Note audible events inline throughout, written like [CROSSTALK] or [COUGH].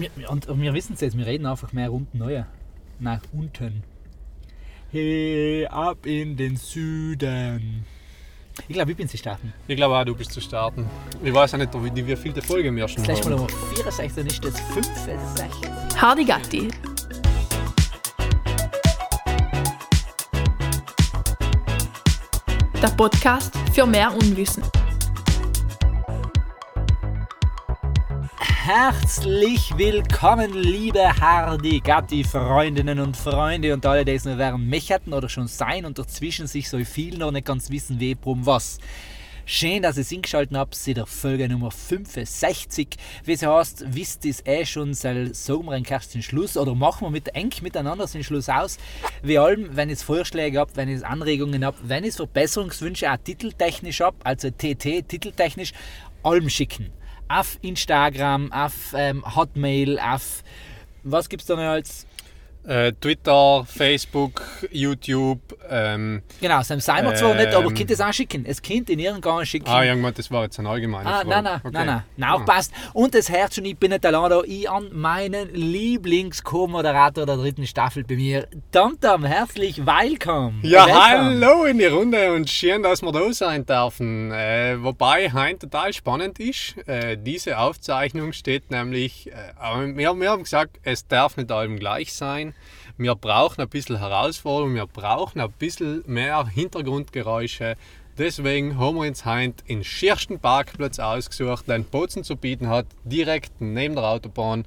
wir, und, und wir wissen es jetzt, wir reden einfach mehr unten neu. Nach unten. Hey, ab in den Süden. Ich glaube, ich bin zu starten. Ich glaube auch, du bist zu starten. Ich weiß auch nicht, wie, wie viele Folge wir schon Das letzte Mal haben. Nummer 64, dann ist das 65. Hardy Gatti. Der Podcast für mehr Unwissen. Herzlich willkommen, liebe Hardy Gatti Freundinnen und Freunde und alle, die es noch während mich hätten oder schon sein und dazwischen sich so viel noch nicht ganz wissen, wie, drum, was. Schön, dass ihr es eingeschaltet habt, zu der Folge Nummer 65. Wie es heißt, wisst ihr es eh schon, soll sagen wir erst den Schluss oder machen wir mit eng miteinander den Schluss aus. Wie allem, wenn ihr Vorschläge habt, wenn ihr Anregungen habt, wenn ihr Verbesserungswünsche auch titeltechnisch habt, also TT, titeltechnisch, allem schicken. Auf Instagram, auf ähm, Hotmail, auf was gibt es da noch als Äh, Twitter, Facebook, YouTube. Ähm, Genau, Sam seien wir zwar nicht, aber Ähm. könnt es auch schicken. Es könnt in irgendeinem schicken. ah, irgendwann, das war jetzt eine allgemeine Ah, Frage. nein, nein, Okay. nein, nein, nein, Ah. aufpasst. Und das Herz schon, ich bin nicht allein da, ich an meinen Lieblings-Co-Moderator der dritten Staffel bei mir. Tamtam, herzlich willkommen. Ja, Welcome. hallo in die Runde und schön, dass wir da sein dürfen. Äh, wobei heute total spannend ist. Äh, diese Aufzeichnung steht nämlich, äh, wir, wir haben gesagt, es darf nicht allem gleich sein. Wir brauchen ein bisschen Herausforderung, wir brauchen ein bisschen mehr Hintergrundgeräusche. Deswegen haben wir uns heute den schiersten Parkplatz ausgesucht, den Bozen zu bieten hat, direkt neben der Autobahn.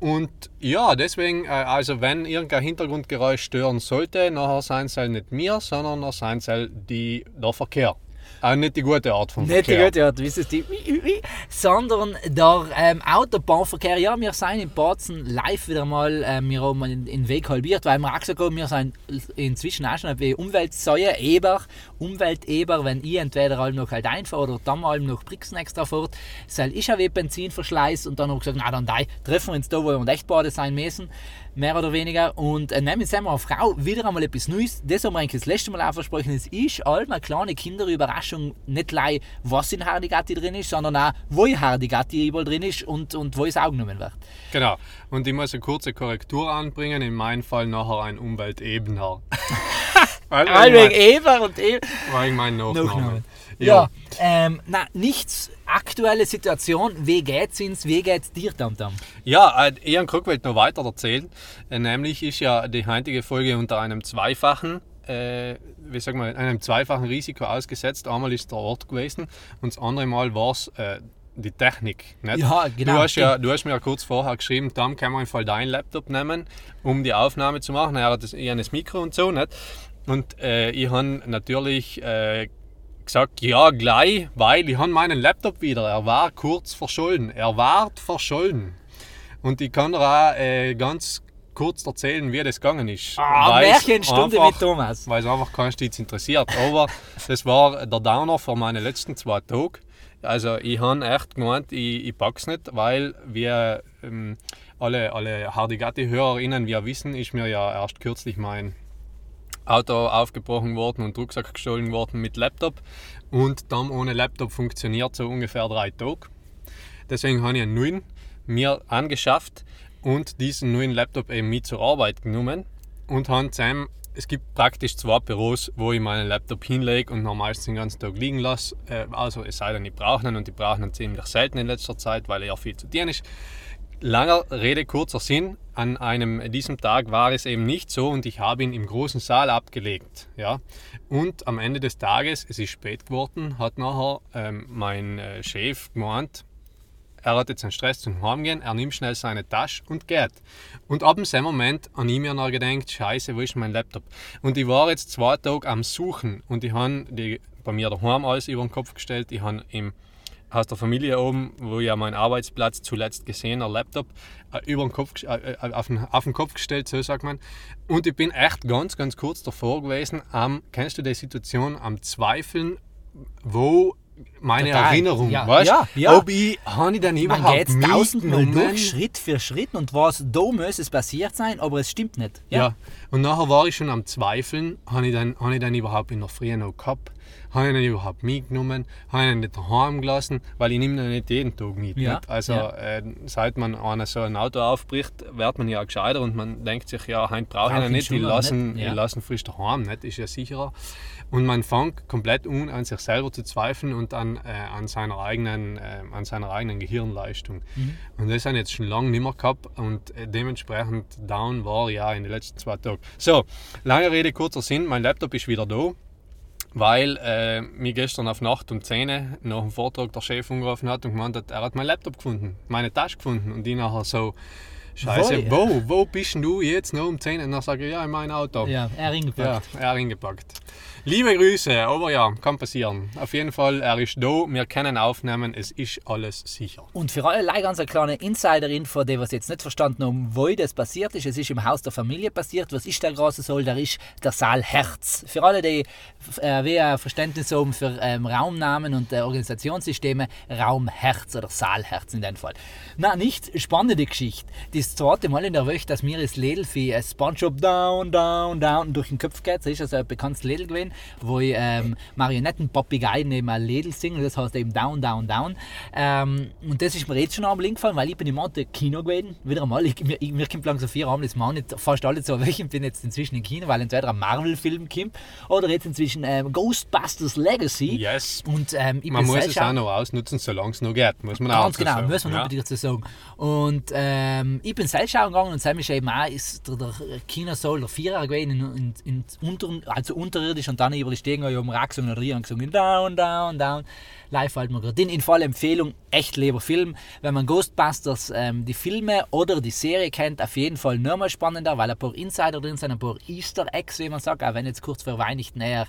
Und ja, deswegen, äh, also wenn irgendein Hintergrundgeräusch stören sollte, nachher sein soll nicht mir, sondern nachher sein soll die, der Verkehr. Auch nicht die gute Art von Nicht die Verkehr. gute Art, es die, sondern der ähm, Autobahnverkehr. Ja, wir sind in Bozen live wieder mal, äh, wir haben den Weg halbiert, weil wir auch gesagt haben, wir sind inzwischen auch schon wie Umweltsäue, Eber, Umwelteber, wenn ich entweder allem noch halt einfahre oder dann mal noch Brixen extra fährt, soll ich auch wie Benzinverschleiß und dann habe ich gesagt, na dann da, treffen wir uns da, wo wir echt beide sein müssen, mehr oder weniger. Und äh, nehmen wir eine Frau, wieder einmal etwas Neues. Das haben wir eigentlich das letzte Mal auch versprochen. Es ist allem eine kleine Kinderüberraschung, nicht gleich, was in Hardigatti drin ist, sondern auch, wo in Hardigatti überall drin ist und, und wo es aufgenommen wird. Genau. Und ich muss eine kurze Korrektur anbringen, in meinem Fall nachher ein Umweltebener. [LAUGHS] weil, ich Eber und Eber. mein, weil ich meinen Nachnamen. Nachnamen. Ja. Ähm, na, nichts. Aktuelle Situation, wie geht's uns, wie geht's dir, Tamtam? Ja, äh, Ian Krug wollte noch weiter erzählen. Äh, nämlich ist ja die heutige Folge unter einem zweifachen, äh, wie sagen wir, einem zweifachen Risiko ausgesetzt. Einmal ist der Ort gewesen und das andere Mal war es äh, die Technik. Nicht? Ja, genau, Du hast, ja, du hast mir ja kurz vorher geschrieben, dann kann man Fall deinen Laptop nehmen, um die Aufnahme zu machen. Er hat das, das Mikro und so. Nicht? Und äh, ich habe natürlich äh, gesagt, ja, gleich, weil ich habe meinen Laptop wieder. Er war kurz verschollen. Er war verschollen. Und ich kann dir auch äh, ganz kurz erzählen, wie das gegangen ist. Ah, Weil's Märchenstunde einfach- mit Thomas. Weil es einfach keinen Stütz interessiert. Aber [LAUGHS] das war der Downer für meine letzten zwei Tage. Also ich habe echt gemeint, ich, ich pack's nicht, weil wir ähm, alle, alle Hardigatti-HörerInnen, wir wissen, ist mir ja erst kürzlich mein Auto aufgebrochen worden und Rucksack gestohlen worden mit Laptop. Und dann ohne Laptop funktioniert so ungefähr drei Tage. Deswegen habe ich einen neuen mir angeschafft und diesen neuen Laptop eben mit zur Arbeit genommen und habe zusammen, es gibt praktisch zwei Büros, wo ich meinen Laptop hinlege und normalerweise den ganzen Tag liegen lasse. Äh, Also es sei denn, ich brauche ihn und ich brauche ihn ziemlich selten in letzter Zeit, weil er viel zu tun ist. Langer Rede, kurzer Sinn. An einem diesem Tag war es eben nicht so und ich habe ihn im großen Saal abgelegt. Ja? Und am Ende des Tages, es ist spät geworden, hat nachher ähm, mein äh, Chef gemeint, er hat jetzt einen Stress zum Heimgehen, er nimmt schnell seine Tasche und geht. Und ab dem Moment habe ich mir noch gedacht, scheiße, wo ist mein Laptop? Und ich war jetzt zwei Tage am Suchen und ich habe bei mir daheim alles über den Kopf gestellt. Ich habe im aus der Familie oben, wo ja mein Arbeitsplatz zuletzt gesehener Laptop, äh, über den Kopf, äh, äh, auf, den, auf den Kopf gestellt, so sagt man. Und ich bin echt ganz, ganz kurz davor gewesen, am, kennst du die Situation, am Zweifeln, wo meine Total. Erinnerung, Ja, weißt ja, ja. Ob ich, habe ich dann Man überhaupt geht jetzt tausendmal durch, Schritt für Schritt und was da muss es passiert sein, aber es stimmt nicht. Ja. Und nachher war ich schon am Zweifeln, habe ich dann, habe ich dann überhaupt in der Früh noch gehabt? Habe ich dann überhaupt mitgenommen? Habe ich dann nicht daheim gelassen? Weil ich nehme dann nicht jeden Tag mit. Ja, Nicht? Also ja. äh, seit man einer so ein Auto aufbricht, wird man ja gescheiter und man denkt sich, ja, heute brauche ich ihn nicht, ich mal lasse ihn, nicht, ja. ich lasse ihn frisch daheim, nicht? ist ja sicherer. Und man fängt komplett an, an sich selber zu zweifeln und an, äh, an, seiner, eigenen, äh, an seiner eigenen Gehirnleistung. Mhm. Und das habe ich jetzt schon lange nicht mehr gehabt und äh, dementsprechend down war ja in den letzten zwei Tagen. So, lange Rede, kurzer Sinn, mein Laptop ist wieder da. Weil äh, mir gestern auf Nacht um 10 Uhr nach dem Vortrag der Chef angerufen hat und gemeint hat, er hat mein Laptop gefunden, meine Tasche gefunden. Und ich nachher so, Scheiße, Wo, wo, wo bist du jetzt noch um 10 Uhr? Und dann sage ich, ja, in mein Auto. Ja, er hingepackt. Ja, er hingepackt. Liebe Grüße, aber ja, kann passieren. Auf jeden Fall, er ist da, wir können aufnehmen, es ist alles sicher. Und für alle ganz eine kleine Insider-Info, die was jetzt nicht verstanden haben, wo das passiert ist. Es ist im Haus der Familie passiert. Was ist der große Saal? Der ist der Saal Herz. Für alle, die äh, wie ein Verständnis haben für ähm, Raumnamen und äh, Organisationssysteme, Raum Herz oder Saal Herz in dem Fall. Na, nicht spannende Geschichte. Das zweite Mal in der Woche, dass mir das Lädel für äh, SpongeBob down, down, down durch den Kopf geht. Das ist also ein bekanntes Lädel gewesen, wo ich ähm, Marionettenpapagei neben einem Lädel singe. Das heißt eben down, down, down. Ähm, und das ist mir jetzt schon am Link gefallen, weil ich bin im Monat Kino gewesen. Wieder einmal. Ich, mir, ich, mir kommt langsam vier Abend, das machen nicht fast alle zwei Wochen. Ich bin jetzt inzwischen im Kino, weil entweder ein Marvel-Film kommt oder jetzt inzwischen ähm, Ghostbusters Legacy. Yes. Und ähm, ich Man muss es auch noch ausnutzen, solange es noch geht, muss man auch Ganz genau, sagen. muss man ja. unbedingt dazu sagen. Und ähm, ich bin selbst schauen gegangen und Sam ist eben auch ist der, der Kinosaal der Vierer gewesen, in, in, in unter, also unterirdisch und dann über die Stegen habe ich oben rausgesungen und und gesungen, down, down, down. Live halt mir gerade. Den in voller Empfehlung, echt lieber Film. Wenn man Ghostbusters, ähm, die Filme oder die Serie kennt, auf jeden Fall nochmal spannender, weil ein paar Insider drin sind, ein paar Easter Eggs, wie man sagt, auch wenn jetzt kurz vor Weihnachten eher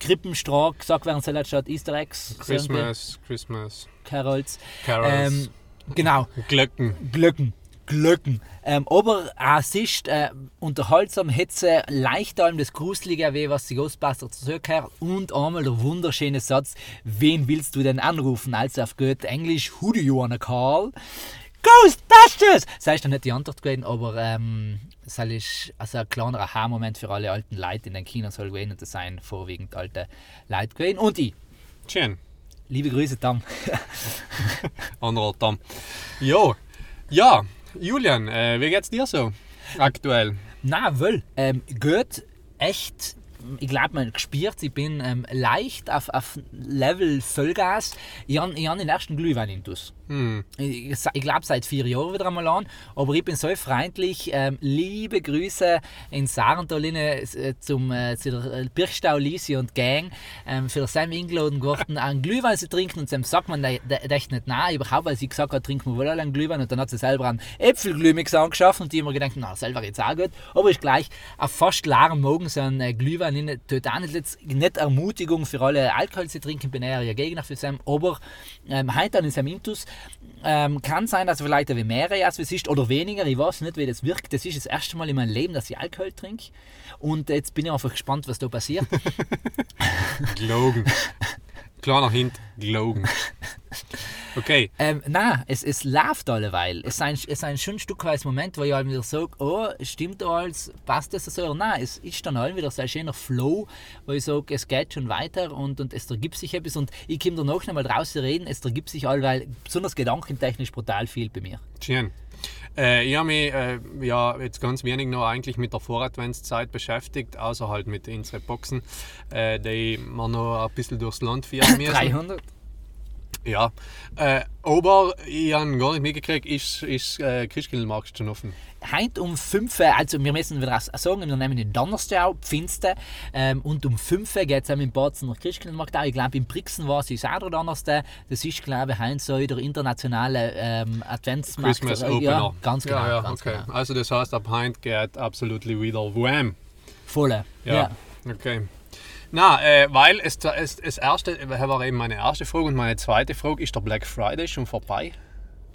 Krippenstrahl gesagt werden soll, statt Easter Eggs. Christmas, Christmas, Carols. Carols, Ähm, genau, Glöcken. Glöcken. Glöcken. Ähm, aber es ist äh, unterhaltsam, Hetze, leicht allem das Gruselige, wie was die Ghostbusters zurückkehrt und einmal der wunderschöne Satz, wen willst du denn anrufen? Also auf gut Englisch, who do you wanna call? Ghostbusters! Das ist dann nicht die Antwort gewesen, aber ähm, das ist also ein kleiner Aha-Moment für alle alten Leute in den Kinosaal gewesen und das seien vorwiegend alte Leute gewesen. Und ich, Schön. liebe Grüße, Tom. [LAUGHS] Anderer Tom. Jo. Ja, Julian, äh, wie geht's dir so aktuell? Na, wohl. Ähm, gut, echt. Ich glaube, man gespürt, ich bin ähm, leicht auf, auf Level Vollgas. Ich habe den ersten Glühwein intus. Hm. Ich, ich glaube seit vier Jahren wieder einmal an, aber ich bin so freundlich. Ähm, liebe Grüße in Sarental äh, zum, äh, zu der äh, Birchstau Lisi und Gang ähm, für Sam eingeladen geworden, einen Glühwein zu trinken und Sam sagt man da- echt nicht nein, überhaupt, weil sie gesagt hat, trinken wir wohl alle einen Glühwein und dann hat sie selber einen Äpfelglühmix angeschafft und die immer gedacht, na, selber jetzt auch gut, aber ist gleich auf fast klarem Morgen so ein äh, Glühwein in, tut auch nicht, nicht Ermutigung für alle Alkohol zu trinken, bin eher ja Gegner für Sam, aber ähm, heute dann in Sam Intus ähm, kann sein, dass vielleicht wie mehrere als es ist oder weniger. Ich weiß nicht, wie das wirkt. Das ist das erste Mal in meinem Leben, dass ich Alkohol trinke. Und jetzt bin ich einfach gespannt, was da passiert. [LAUGHS] Gelogen. [LAUGHS] Kleiner Hint, gelogen. Okay, ähm, nein, es, es läuft alleweil. Es ist ein, es ist ein schön stückweise Moment, wo ich halt wieder sage, oh, stimmt alles, passt das so? Nein, es ist dann halt wieder so ein schöner Flow, wo ich sage, es geht schon weiter und, und es ergibt sich etwas. Und ich komme danach noch mal draußen reden, es ergibt sich allweil, besonders gedankentechnisch, brutal viel bei mir. schön. Äh, ich habe mich äh, ja, jetzt ganz wenig noch eigentlich mit der Voradventszeit beschäftigt, außer halt mit unseren Boxen, äh, die wir noch ein bisschen durchs Land führen müssen. [LAUGHS] 300? Ja, äh, aber ich habe gar nicht mitgekriegt, ist, ist äh, Christkindlmarkt schon offen? Heute um 5 Uhr, also wir müssen wieder sagen, wir nehmen den Donnerstag, Pfingsten, ähm, und um 5 Uhr geht es in Batzen nach Christkindlmarkt auch. Ich glaube, in Brixen war es auch der Donnerstag. Das ist, glaube ich, heute so der internationale ähm, Adventsmarkt. Christmas Äh, Opener. Ja, ganz genau. Ja, ja, ganz okay. genau. Also das heißt, ab heute geht absolut wieder Wham. Volle. Ja, Ja. okay. Na, äh, weil es, es, es erste, das war eben meine erste Frage und meine zweite Frage, ist der Black Friday schon vorbei?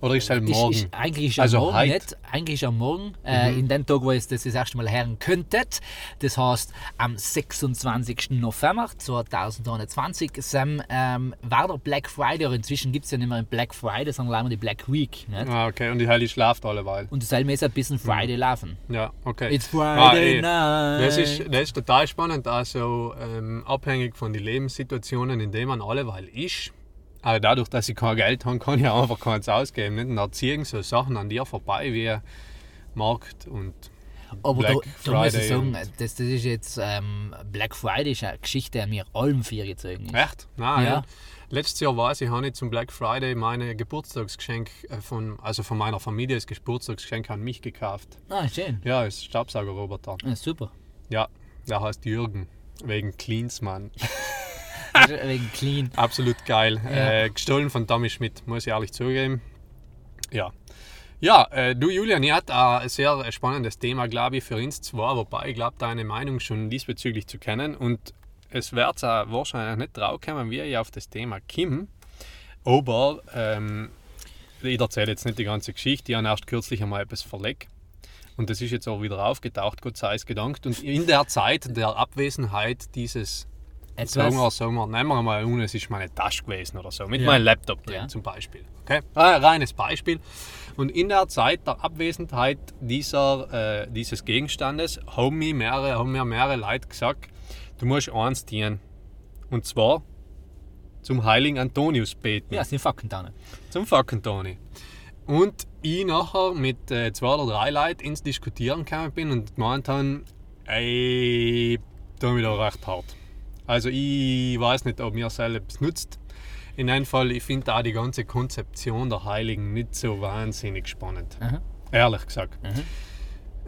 Oder ist es halt Ist, morgen? ist, eigentlich ist Also am Morgen heute? Mhm. nicht. Eigentlich ist am Morgen, äh, in dem Tag, wo es das das erste Mal hören könntet. Das heißt, am 26. November 2021 Sam, ähm, war der Black Friday, oder inzwischen gibt es ja nicht mehr den Black Friday, sondern leider die Black Week. Nicht? ah, okay. Und die Heilige schlaft alleweil. Und das soll mir jetzt ein bisschen Friday laufen. Ja, okay. It's Friday eh. night. Das ist, das ist total spannend, also ähm, abhängig von den Lebenssituationen, in denen man alleweil ist. Aber dadurch, dass ich kein Geld habe, kann ich einfach keins ausgeben. Nicht? Und da ziehen so Sachen an dir vorbei wie Markt und Aber Black da, da muss ich sagen, das, das ist jetzt ähm, Black Friday ist eine Geschichte, die mir allem vier gezogen ist. Echt? Nein, Ja. ja. Letztes Jahr weiß ich, habe ich zum Black Friday meine Geburtstagsgeschenk äh, von, also von meiner Familie, das Geburtstagsgeschenk an mich gekauft. Ah, schön. Ja, ist Staubsaugerroboter. Ja, super. Ja, der heißt Jürgen. Wegen Cleansmann. [LAUGHS] [LAUGHS] Wegen clean. Absolut geil. Ja. Äh, gestohlen von Tommy Schmidt, muss ich ehrlich zugeben. Ja. Ja, äh, du Julian, ihr habt ein sehr spannendes Thema, glaube ich, für uns zwei, wobei ich glaube, deine Meinung schon diesbezüglich zu kennen und es wird wahrscheinlich nicht drauf kommen, wie ich auf das Thema komme. Aber ähm, ich erzähle jetzt nicht die ganze Geschichte, ich habe erst kürzlich einmal etwas verlegt. Und das ist jetzt auch wieder aufgetaucht, Gott sei es gedankt. Und in der Zeit der Abwesenheit dieses Sagen wir, Etwas. sagen wir, nehmen wir mal an, es ist meine Tasche gewesen oder so, mit Ja. meinem Laptop drin Ja. zum Beispiel. Okay? Ein reines Beispiel. Und in der Zeit der Abwesenheit dieser, äh, dieses Gegenstandes haben mir, mehrere, haben mir mehrere Leute gesagt, du musst eins dienen. Und zwar zum heiligen Antonius beten. Ja, Fakten da. nicht. Zum Fackentoni. Und ich nachher mit äh, zwei oder drei Leuten ins Diskutieren gekommen bin und gemeint haben, ey, da da recht hart. Also ich weiß nicht, ob mir selbst nutzt. In einem Fall, ich finde auch die ganze Konzeption der Heiligen nicht so wahnsinnig spannend. Aha. Ehrlich gesagt.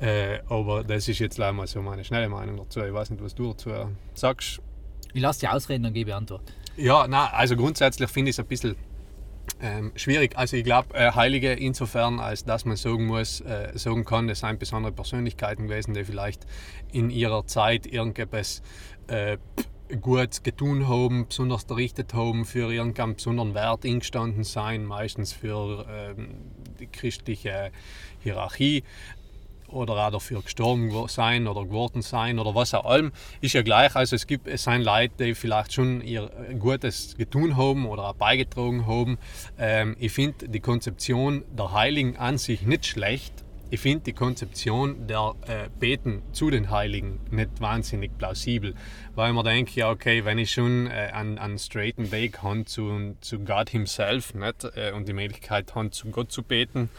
Äh, aber das ist jetzt leider mal so meine schnelle Meinung dazu. Ich weiß nicht, was du dazu sagst. Ich lasse dich ausreden, dann gebe ich Antwort. Ja, na, also grundsätzlich finde ich es ein bisschen ähm, schwierig. Also ich glaube, äh, Heilige insofern, als dass man sagen muss, äh, sagen kann, das seien besondere Persönlichkeiten gewesen, die vielleicht in ihrer Zeit irgendetwas äh, gut getun haben, besonders errichtet haben, für irgendeinen besonderen Wert eingestanden sein, meistens für ähm, die christliche Hierarchie oder auch dafür gestorben sein oder geworden sein oder was auch allem, ist ja gleich. Also es gibt es sind Leute, die vielleicht schon ihr äh, Gutes getun haben oder auch beigetragen haben. Ähm, ich finde die Konzeption der Heiligen an sich nicht schlecht. Ich finde die Konzeption der äh, Beten zu den Heiligen nicht wahnsinnig plausibel, weil man denkt, ja okay, wenn ich schon äh, einen, einen straighten Weg habe zu, zu Gott himself nicht, äh, und die Möglichkeit habe, zu Gott zu beten,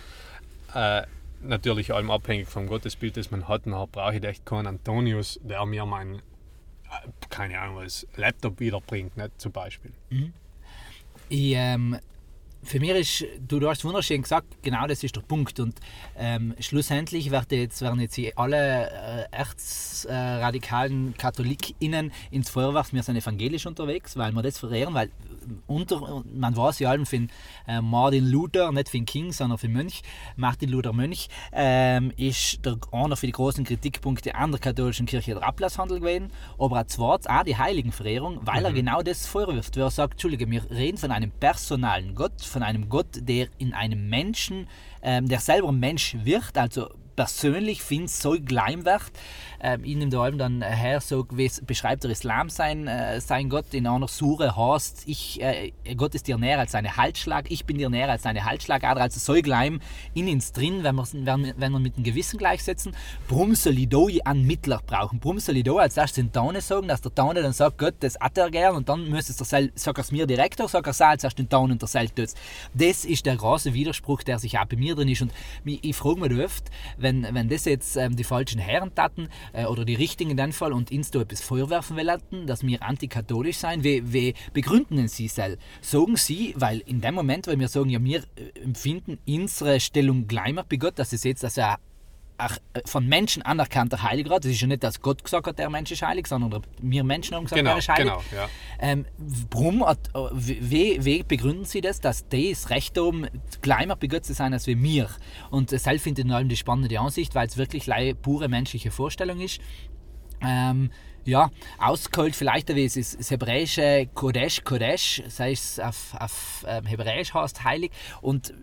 äh, natürlich allem abhängig vom Gottesbild, das man hat. Nachher brauche ich echt keinen Antonius, der mir mein, äh, keine Ahnung, was Laptop wiederbringt, nicht, zum Beispiel. Ich, ähm, für mich ist, du, du hast wunderschön gesagt, genau das ist der Punkt. Und ähm, schlussendlich werden jetzt, werden jetzt alle äh, erzradikalen KatholikInnen ins Feuer werfen. Wir sind evangelisch unterwegs, weil wir das verehren, weil unter, man weiß ja allem von äh, Martin Luther, nicht von King, sondern von Mönch, Martin Luther Mönch, ähm, ist der, einer für die großen Kritikpunkte an der katholischen Kirche der Ablasshandel gewesen, aber auch zweitens auch die Heiligenverehrung, weil er genau das vorwirft, weil er sagt, Entschuldige, wir reden von einem personalen Gott, von einem Gott, der in einem Menschen, ähm, der selber Mensch wird, also persönlich finde so gleich Ähm, ich nehme da allem dann her, es beschreibt der Islam sein, äh, sein Gott in einer Sure heißt, ich, äh, Gott ist dir näher als eine Halsschlag, ich bin dir näher als eine Halsschlagader, also so gleich in uns drin, wenn wir, wenn, wenn wir mit dem Gewissen gleichsetzen. Warum soll ich da einen Mittler brauchen? Warum soll ich da als erstes den Taune sagen, dass der Taune dann sagt, Gott, das hat er gern und dann müsste es der Sel, sag er es mir direkt oder sag er auch als erstes den Taune und der Sel tut's. Das ist der große Widerspruch, der sich auch bei mir drin ist und mich, ich frage mich oft, wenn, wenn das jetzt ähm, die falschen Herren taten äh, oder die richtigen in dem Fall und uns da etwas vorwerfen wollten, dass wir antikatholisch sein, wie, wie begründen sie selbst? Sagen sie, weil in dem Moment, weil wir sagen, ja, wir äh, empfinden unsere Stellung gleicher bei Gott, dass es jetzt, dass er von Menschen anerkannter Heiliger. Das ist ja nicht, dass Gott gesagt hat, der Mensch ist heilig, sondern wir Menschen haben gesagt, Genau, er ist heilig. genau, ja. Ähm, warum, hat- äh, wie, wie begründen Sie das, dass das Recht bei Gott zu sein als wir mir? Und das finde ich allem die spannende Ansicht, weil es wirklich pure menschliche Vorstellung ist. Ähm, ja, ausgeholt vielleicht wie es ist das hebräische Kodesh, Kodesh, das heißt auf, auf ähm, Hebräisch heißt heilig und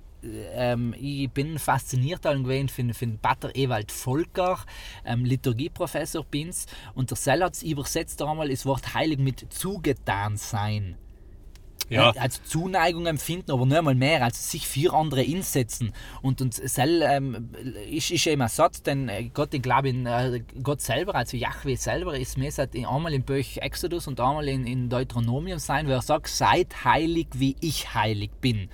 ähm, ich bin fasziniert gewesen von, von Pater Ewald Volker, ähm, Liturgieprofessor bin's, und der Sell hat übersetzt einmal das Wort heilig mit zugetan sein. Ja. Äh, als Zuneigung empfinden, aber nur einmal mehr, als sich für andere einsetzen. Und, und Sell ähm, ist, ist eben ein Satz, denn äh, Gott, ich glaube, in, äh, Gott selber, also Yahweh selber, ist mehr seit einmal im Buch Exodus und einmal in, in Deuteronomium sein, wo er sagt, seid heilig, wie ich heilig bin.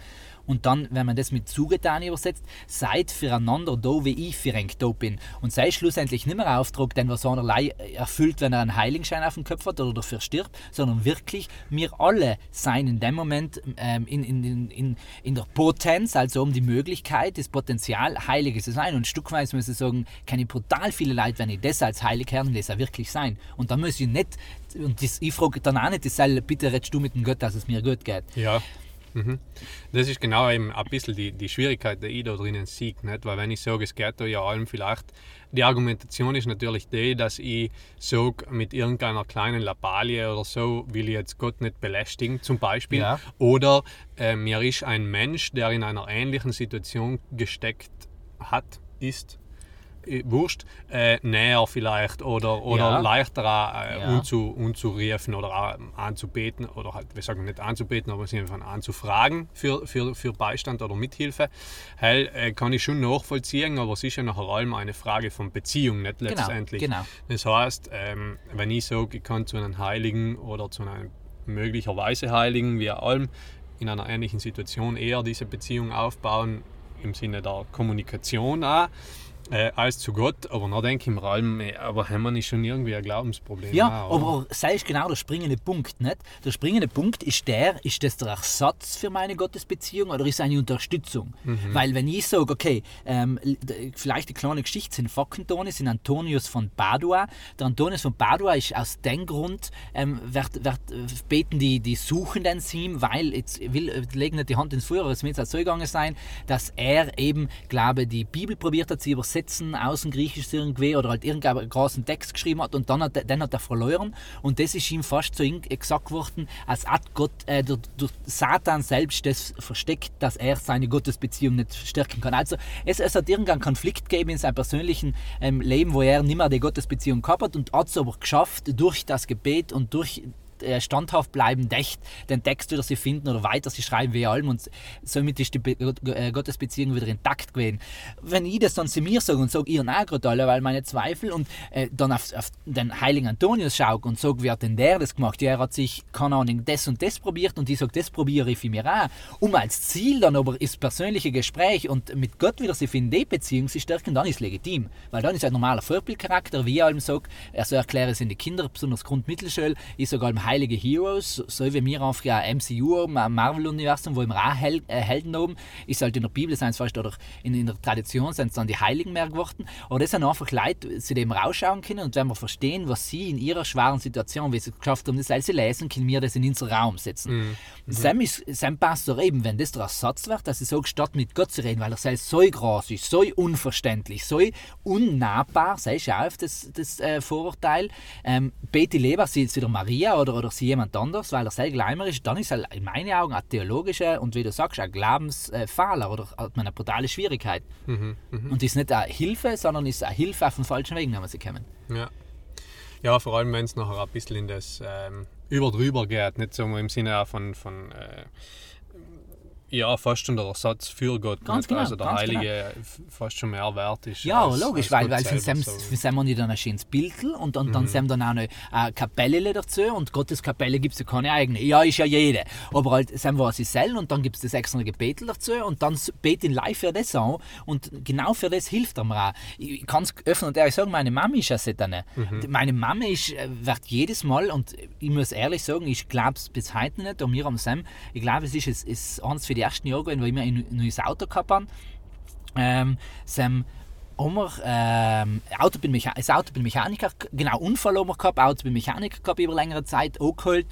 Und dann, wenn man das mit zugetan übersetzt, seid füreinander da, wie ich für ein da bin. Und sei schlussendlich nicht mehr Auftrag, den was einerlei erfüllt, wenn er einen Heiligenschein auf dem Kopf hat oder dafür stirbt, sondern wirklich, wir alle sein in dem Moment ähm, in, in, in, in der Potenz, also um die Möglichkeit, das Potenzial, Heilige zu sein. Und stückweise muss ich sagen, kenne ich brutal viele Leute, wenn ich das als heilig auch wirklich sein. Und dann muss ich nicht, und das, ich frage dann auch nicht, das soll, bitte redest du mit dem Gott, dass es mir gut geht. Ja. Mhm. Das ist genau eben ein bisschen die, die Schwierigkeit, die ich da drinnen sehe. Nicht? Weil wenn ich sage, es geht da ja allem vielleicht, die Argumentation ist natürlich die, dass ich sage, mit irgendeiner kleinen Lappalie oder so will ich jetzt Gott nicht belästigen, zum Beispiel. Ja. Oder äh, mir ist ein Mensch, der in einer ähnlichen Situation gesteckt hat, ist, äh, wurscht, äh, näher vielleicht oder, oder Ja. leichter äh, Ja. unzu, unzurufen oder äh, anzubeten oder halt, wir sagen nicht anzubeten, aber einfach anzufragen für, für, für Beistand oder Mithilfe. Hell, äh, kann ich schon nachvollziehen, aber es ist ja nachher allem eine Frage von Beziehung, nicht Genau, letztendlich. genau. Das heißt, ähm, wenn ich sage, ich kann zu einem Heiligen oder zu einem möglicherweise Heiligen, wie allem, in einer ähnlichen Situation eher diese Beziehung aufbauen, im Sinne der Kommunikation auch, äh, als zu Gott. Aber dann denke ich mir allem, äh, aber haben wir nicht schon irgendwie ein Glaubensproblem? Ja, auch, aber sei ist genau der springende Punkt, nicht? Der springende Punkt ist der, ist das der Ersatz für meine Gottesbeziehung oder ist es eine Unterstützung? Weil wenn ich sage, okay, ähm, vielleicht eine kleine Geschichte sind Fackentonis, sind Antonius von Padua. Der Antonius von Padua ist aus dem Grund, ähm, wird, wird, beten die, die Suchenden zu ihm, weil, jetzt will, legen nicht die Hand ins Feuer, aber es wird so gegangen sein, dass er eben, glaube die Bibel probiert hat zu übersetzen, aus dem Griechisch irgendwie, oder halt irgendeinen großen Text geschrieben hat und dann hat, er- den hat er verloren und das ist ihm fast so gesagt worden, als hat Gott, äh, der, der Satan selbst das versteckt, dass er seine Gottesbeziehung nicht stärken kann. Also es, es hat irgendeinen Konflikt gegeben in seinem persönlichen ähm, Leben, wo er nicht mehr die Gottesbeziehung gehabt hat und hat es aber geschafft, durch das Gebet und durch standhaft bleiben, echt den Text wieder sie finden oder weiter sie schreiben wie allem und somit ist die Be äh, Gottesbeziehung wieder intakt gewesen. Wenn ich das dann zu mir sage und sage, ihr gerade alle, weil meine Zweifel und äh, dann auf, auf den heiligen Antonius schaue und sage, wie hat denn der das gemacht? Ja, er hat sich, keine Ahnung, das und das probiert und ich sage, das probiere ich für mich auch. Um als Ziel dann aber ist persönliche Gespräch und mit Gott wieder sie finden, die Beziehung zu stärken, dann ist legitim. Weil dann ist ein normaler Vorbildcharakter, wie ich allem sage, also erkläre es in die Kinder, besonders Grundmittelschule, ich sage allem heilige Heroes, so wie wir auf ja MCU, Marvel-Universum, wo immer auch Hel äh, Helden oben, ist halt in der Bibel es fast, oder in, in der Tradition sind es dann die Heiligen mehr geworden. Aber das sind einfach Leute, die dem rausschauen können und wenn wir verstehen, was sie in ihrer schweren Situation, wie sie es geschafft haben, das als sie lesen, können wir das in unseren Raum setzen. Sam, ist, Sam passt doch eben, wenn das der Ersatz wird, dass ich sage, statt mit Gott zu reden, weil er selbst so groß ist, so unverständlich, so unnahbar, sei auf das, das äh, Vorurteil, ähm, bete ich lieber sie, sie der Maria oder, oder sie jemand anders, weil er sehr gleimer ist, dann ist er in meinen Augen ein theologischer und wie du sagst, ein Glaubensfehler oder hat man eine brutale Schwierigkeit. Und ist nicht eine Hilfe, sondern ist eine Hilfe auf den falschen Weg, wenn sie kommen. Ja. ja, vor allem wenn es nachher ein bisschen in das ähm, über drüber geht, nicht so im Sinne von, von äh, ja, fast schon der Ersatz für Gott. Ganz nicht? genau, also der Heilige f- fast schon mehr wert ist. Ja, als- logisch, als weil, für selber, Sam, so. haben die dann ein schönes Bildl und, und dann haben dann auch noch eine Kapelle dazu und Gottes Kapelle gibt es ja keine eigene. Ja, ist ja jede. Aber halt, Sam war sie selber und dann gibt es das extra Gebetel dazu und dann s- bet ihn live für das an und genau für das hilft er mir auch. Ich kann es öffnen und ehrlich sagen, meine Mama ist ja so eine. Meine Mama ist, äh, wird jedes Mal, und ich muss ehrlich sagen, ich glaube es bis heute nicht, und wir haben Sam, ich glaube, es ist, ist eines für die ersten Jahre gewesen, wo ich mir ein neues Auto gehabt habe. Ähm, haben wir, ähm, Auto bin Mecha das Auto bin Mechaniker, genau, Unfall haben wir gehabt, Auto bin Mechaniker gehabt über längere Zeit, angeholt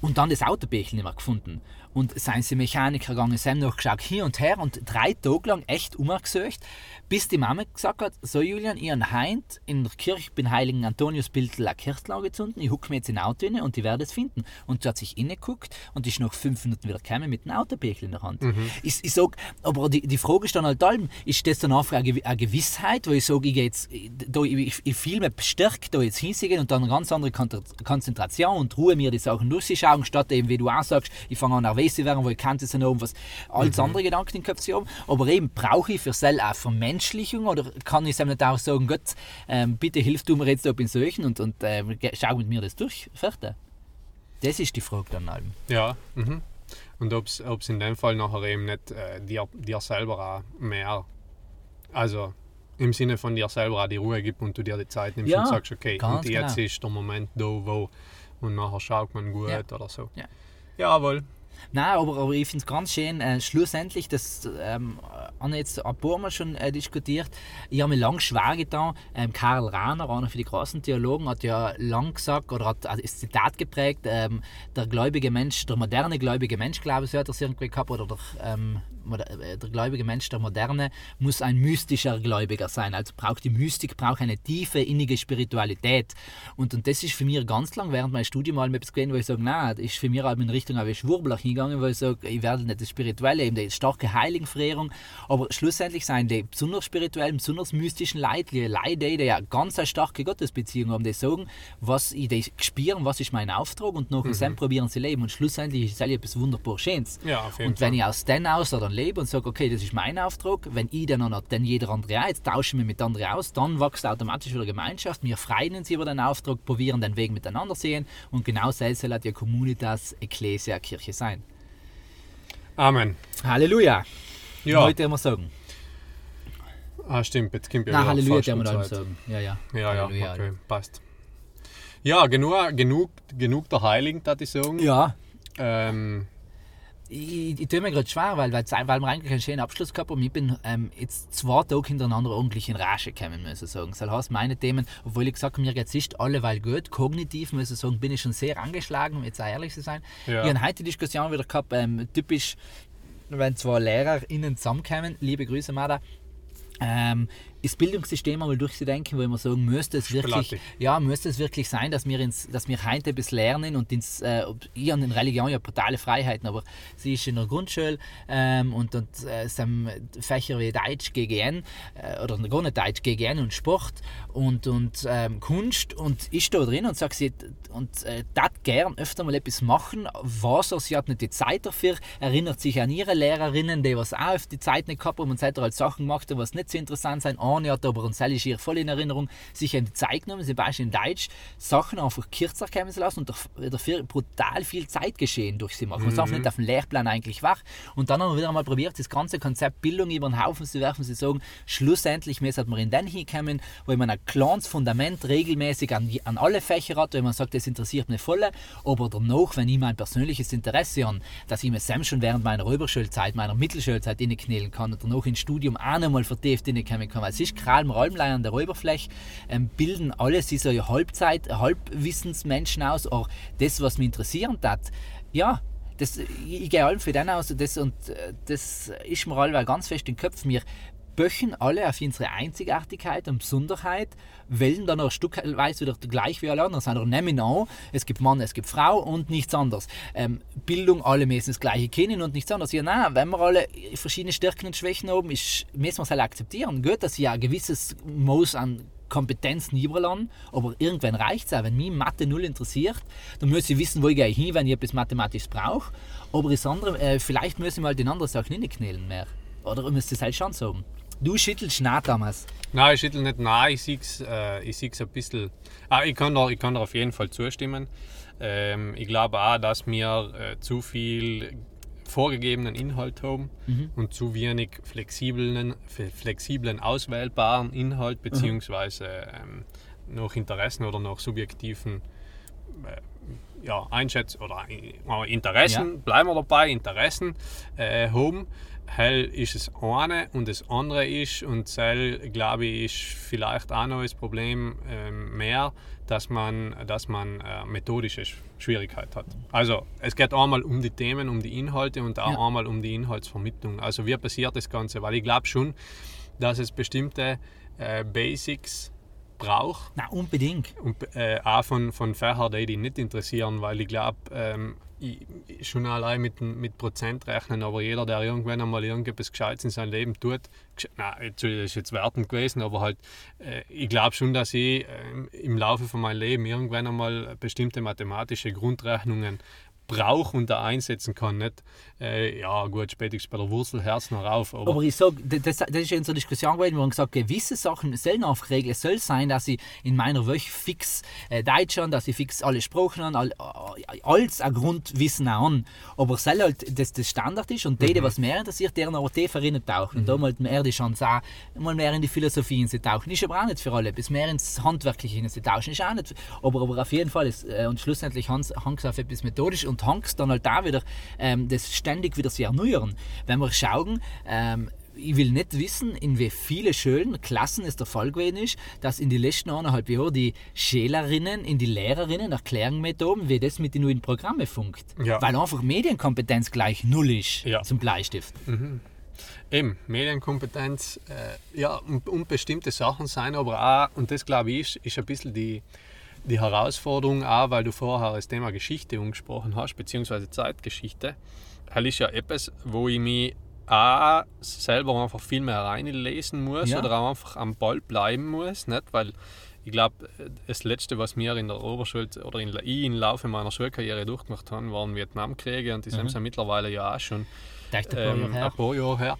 und dann das Autobächel nicht mehr gefunden. Und seien sie Mechaniker gegangen, sie haben noch geschaut, hier und her und drei Tage lang echt umgesucht, bis die Mama gesagt hat, so Julian, ich habe heint in der Kirche bin Heiligen Antonius Bild eine Kirchlau gezogen, ich hucke mir jetzt in ein Auto rein und die werde es finden. Und sie hat sich inneguckt und ist nach fünf Minuten wieder gekommen mit einem Autobächl in der Hand. Ich, ich sag, aber die, die Frage ist dann halt allem, ist das dann einfach eine, eine Gewissheit, wo ich sage, ich gehe jetzt, da, ich, ich, ich mich bestärkt, da jetzt hinzugehen und dann eine ganz andere Kon Konzentration und Ruhe mir die Sachen durchzuschauen, statt eben, wie du auch sagst, ich fange an zu werden, wo ich kann das noch was als andere Gedanken im Kopf haben. Aber eben, brauche ich für selber auch Vermenschlichung oder kann ich es nicht auch sagen, Gott, ähm, bitte hilf du mir jetzt da in solchen und, und ge- schau mit mir das durch, fertig. Das ist die Frage dann allem. Ja. Mhm. Und ob es in dem Fall nachher eben nicht äh, dir, dir selber auch mehr, also im Sinne von dir selber auch die Ruhe gibt und du dir die Zeit nimmst Ja, und sagst, okay, und jetzt genau. ist der Moment da, wo und nachher schaut man gut Ja. oder so. Ja. Jawohl. Nein, aber, aber ich finde es ganz schön, äh, schlussendlich, das ähm, haben jetzt ein paar Mal schon äh, diskutiert, ich habe mir lang schwer getan, ähm, Karl Rahner, einer für die großen Theologen, hat ja lang gesagt, oder hat hat das Zitat geprägt, ähm, der gläubige Mensch, der moderne gläubige Mensch, glaube ich, hat es irgendwie gehabt, oder der, ähm, äh, der gläubige Mensch, der moderne, muss ein mystischer Gläubiger sein, also braucht die Mystik, braucht eine tiefe, innige Spiritualität. Und, und das ist für mich ganz lang während meines Studiums mal etwas gewesen, wo ich sage, nein, das ist für mich halt in Richtung eine Schwurbelach hingegangen, wo ich sage, ich werde nicht das Spirituelle, eben die starke Heiligenverehrung, aber schlussendlich sind die besonders spirituellen, besonders mystischen Leute, die Leute, die ja ganz eine starke Gottesbeziehung haben, die sagen, was ich die spüren, was ist mein Auftrag und nachher mhm. probieren sie leben. Und schlussendlich ist es etwas wunderbar Schönes. Ja, auf Und wenn ich aus den aus dann lebe und sage, okay, das ist mein Auftrag, wenn ich dann noch dann jeder andere auch, jetzt tauschen wir mit anderen aus, dann wächst automatisch wieder Gemeinschaft. Wir freuen uns über den Auftrag, probieren den Weg miteinander sehen und genau so soll die Communitas Ecclesia Kirche sein. Amen. Halleluja! Ja, Heute immer sagen. ah, stimmt, jetzt kommt ja Nein, Halleluja, der wir dann sagen. Ja, ja. Ja, ja, Halleluja. okay, passt. Ja, genug, genug, genug der Heiligen, würde ich sagen. Ja, Ähm, ich, ich tue mir gerade schwer, weil, weil, weil wir eigentlich einen schönen Abschluss gehabt haben. Ich bin ähm, jetzt zwei Tage hintereinander ordentlich in Rage gekommen, muss ich sagen. Das heißt, meine Themen, obwohl ich gesagt habe, mir geht es nicht alle weil gut, kognitiv, muss ich sagen, bin ich schon sehr angeschlagen, um jetzt auch ehrlich zu sein. Ja. Ich habe heute die Diskussion wieder gehabt, ähm, typisch, wenn zwei LehrerInnen zusammenkommen, liebe Grüße, Mada, ähm, das Bildungssystem einmal durchzudenken, wo wir sagen, müsste es wirklich, ja, müsste es wirklich sein, dass wir, ins, dass wir heute etwas lernen und ins, äh, ich habe in Religion ja brutale Freiheiten, aber sie ist in der Grundschule ähm, und, und äh, es haben Fächer wie Deutsch, GGN äh, oder gar nicht Deutsch, GGN und Sport und, und ähm, Kunst und ich stehe da drin und sage sie und äh, das gern öfter mal etwas machen, was er, sie hat nicht die Zeit dafür, erinnert sich an ihre Lehrerinnen, die was auch auf die Zeit nicht gehabt haben und seitdem halt Sachen gemacht haben, was nicht so interessant sein. Eine hat aber, und das ist ihr voll in Erinnerung, sich an die Zeit genommen, sie beispielsweise in Deutsch Sachen einfach kürzer kommen zu lassen und daf- dafür brutal viel Zeit geschehen durch sie machen, was einfach nicht auf dem Lehrplan eigentlich war. Und dann haben wir wieder einmal probiert, das ganze Konzept Bildung über den Haufen zu werfen, sie sagen, schlussendlich müssen wir in den hinkommen, wo man ein kleines Fundament regelmäßig an, an alle Fächer hat, wo man sagt, das interessiert mich voll, aber danach, wenn ich mein persönliches Interesse habe, dass ich mir selbst schon während meiner Oberschulzeit, meiner Mittelschulzeit innenknälen kann und danach ins Studium auch nochmal vertieft innekommen kann. Weil ist gerade im Räumlein an der Oberfläche, ähm, bilden alle sie so Halbzeit, Halbwissensmenschen aus, aber das, was mich interessieren hat, ja, das, ich, gehe allem für den aus das, und äh, das ist mir allweil ganz fest im Kopf. Wir böchen alle auf unsere Einzigartigkeit und Besonderheit, wählen dann auch stückweise wieder gleich wie alle anderen, sondern nehmen an, es gibt Mann, es gibt Frau und nichts anderes. Ähm, Bildung, alle müssen das Gleiche kennen und nichts anderes. Ja, nein, wenn wir alle verschiedene Stärken und Schwächen haben, ist, müssen wir es halt akzeptieren. Gut, dass ja ein gewisses Maß an Kompetenzen überladen, aber irgendwann reicht es auch. Wenn mich Mathe null interessiert, dann muss ich wissen, wo ich gehe hin, wenn ich etwas Mathematisches brauche. Aber das andere, äh, vielleicht muss ich mal den anderen Sachen nicht knallen mehr. Oder ich müsste es halt schon sagen. Du schüttelst nah, Thomas. Nein, ich schüttel nicht nein, ich sehe es äh, ich ein bisschen. Ah, ich, kann da, ich kann da auf jeden Fall zustimmen. Ähm, ich glaube auch, dass wir äh, zu viel vorgegebenen Inhalt haben und zu wenig flexiblen, fle- flexiblen auswählbaren Inhalt beziehungsweise ähm, nach Interessen oder nach subjektiven ja, Einschätzung oder äh, Interessen, bleiben wir dabei, Interessen äh, haben. Hell ist es eine und das andere ist, und Zell, glaube ich, ist vielleicht auch noch das Problem äh, mehr, dass man, dass man äh, methodische Schwierigkeit hat. Also es geht einmal um die Themen, um die Inhalte und auch Ja. einmal um die Inhaltsvermittlung. Also wie passiert das Ganze? Weil ich glaube schon, dass es bestimmte äh, Basics braucht, Na, unbedingt. und äh, auch von, von dich nicht interessieren, weil ich glaube, ähm, ich, schon allein mit, mit Prozent rechnen, aber jeder, der irgendwann einmal irgendetwas Gescheites in seinem Leben tut, nein, das ist jetzt wertend gewesen, aber halt, äh, ich glaube schon, dass ich ähm, im Laufe von meinem Leben irgendwann einmal bestimmte mathematische Grundrechnungen brauche und da einsetzen kann. Nicht, äh, ja gut, spätestens bei der Wurzel Herz noch rauf, aber, Aber ich sage, das, das ist in so einer Diskussion gewesen, wo man gesagt gewisse Sachen sollen geregelt. Es soll sein, dass ich in meiner Woche fix äh, Deutsch habe, dass ich fix alle Sprachen habe, all, all- alles ein Grundwissen auch an. Aber es soll halt das, das Standard ist und die, die was mehr interessiert, deren aber tiefer rein tauchen. Und da mal mehr die Chance auch, mal mehr in die Philosophie hinein tauchen. Ist aber auch nicht für alle. Bis mehr ins Handwerkliche hinein tauchen ist auch nicht. Aber, aber auf jeden Fall ist, äh, und schlussendlich hängt es auf etwas methodisch und hängt dann halt da wieder ähm, das ständig wieder zu erneuern. Wenn wir schauen, ähm, ich will nicht wissen, in wie viele Schulen, Klassen es der Fall gewesen ist, dass in den letzten eineinhalb Jahren die Schülerinnen in die Lehrerinnen erklären Methoden, wie das mit den neuen Programmen funkt. Ja. Weil einfach Medienkompetenz gleich null ist Ja. zum Bleistift. Eben, Medienkompetenz, äh, ja, und, und bestimmte Sachen sein, aber auch, und das glaube ich, ist, ist ein bisschen die, die Herausforderung, auch weil du vorher das Thema Geschichte angesprochen hast, beziehungsweise Zeitgeschichte. Das ist ja etwas, wo ich mich auch selber einfach viel mehr reinlesen muss Ja. oder auch einfach am Ball bleiben muss, nicht? weil ich glaube, das Letzte, was wir in der Oberschule oder in, ich im Laufe meiner Schulkarriere durchgemacht haben, waren Vietnamkriege und die sind ja mittlerweile ja auch schon ein paar ähm, her. ein paar Jahre her.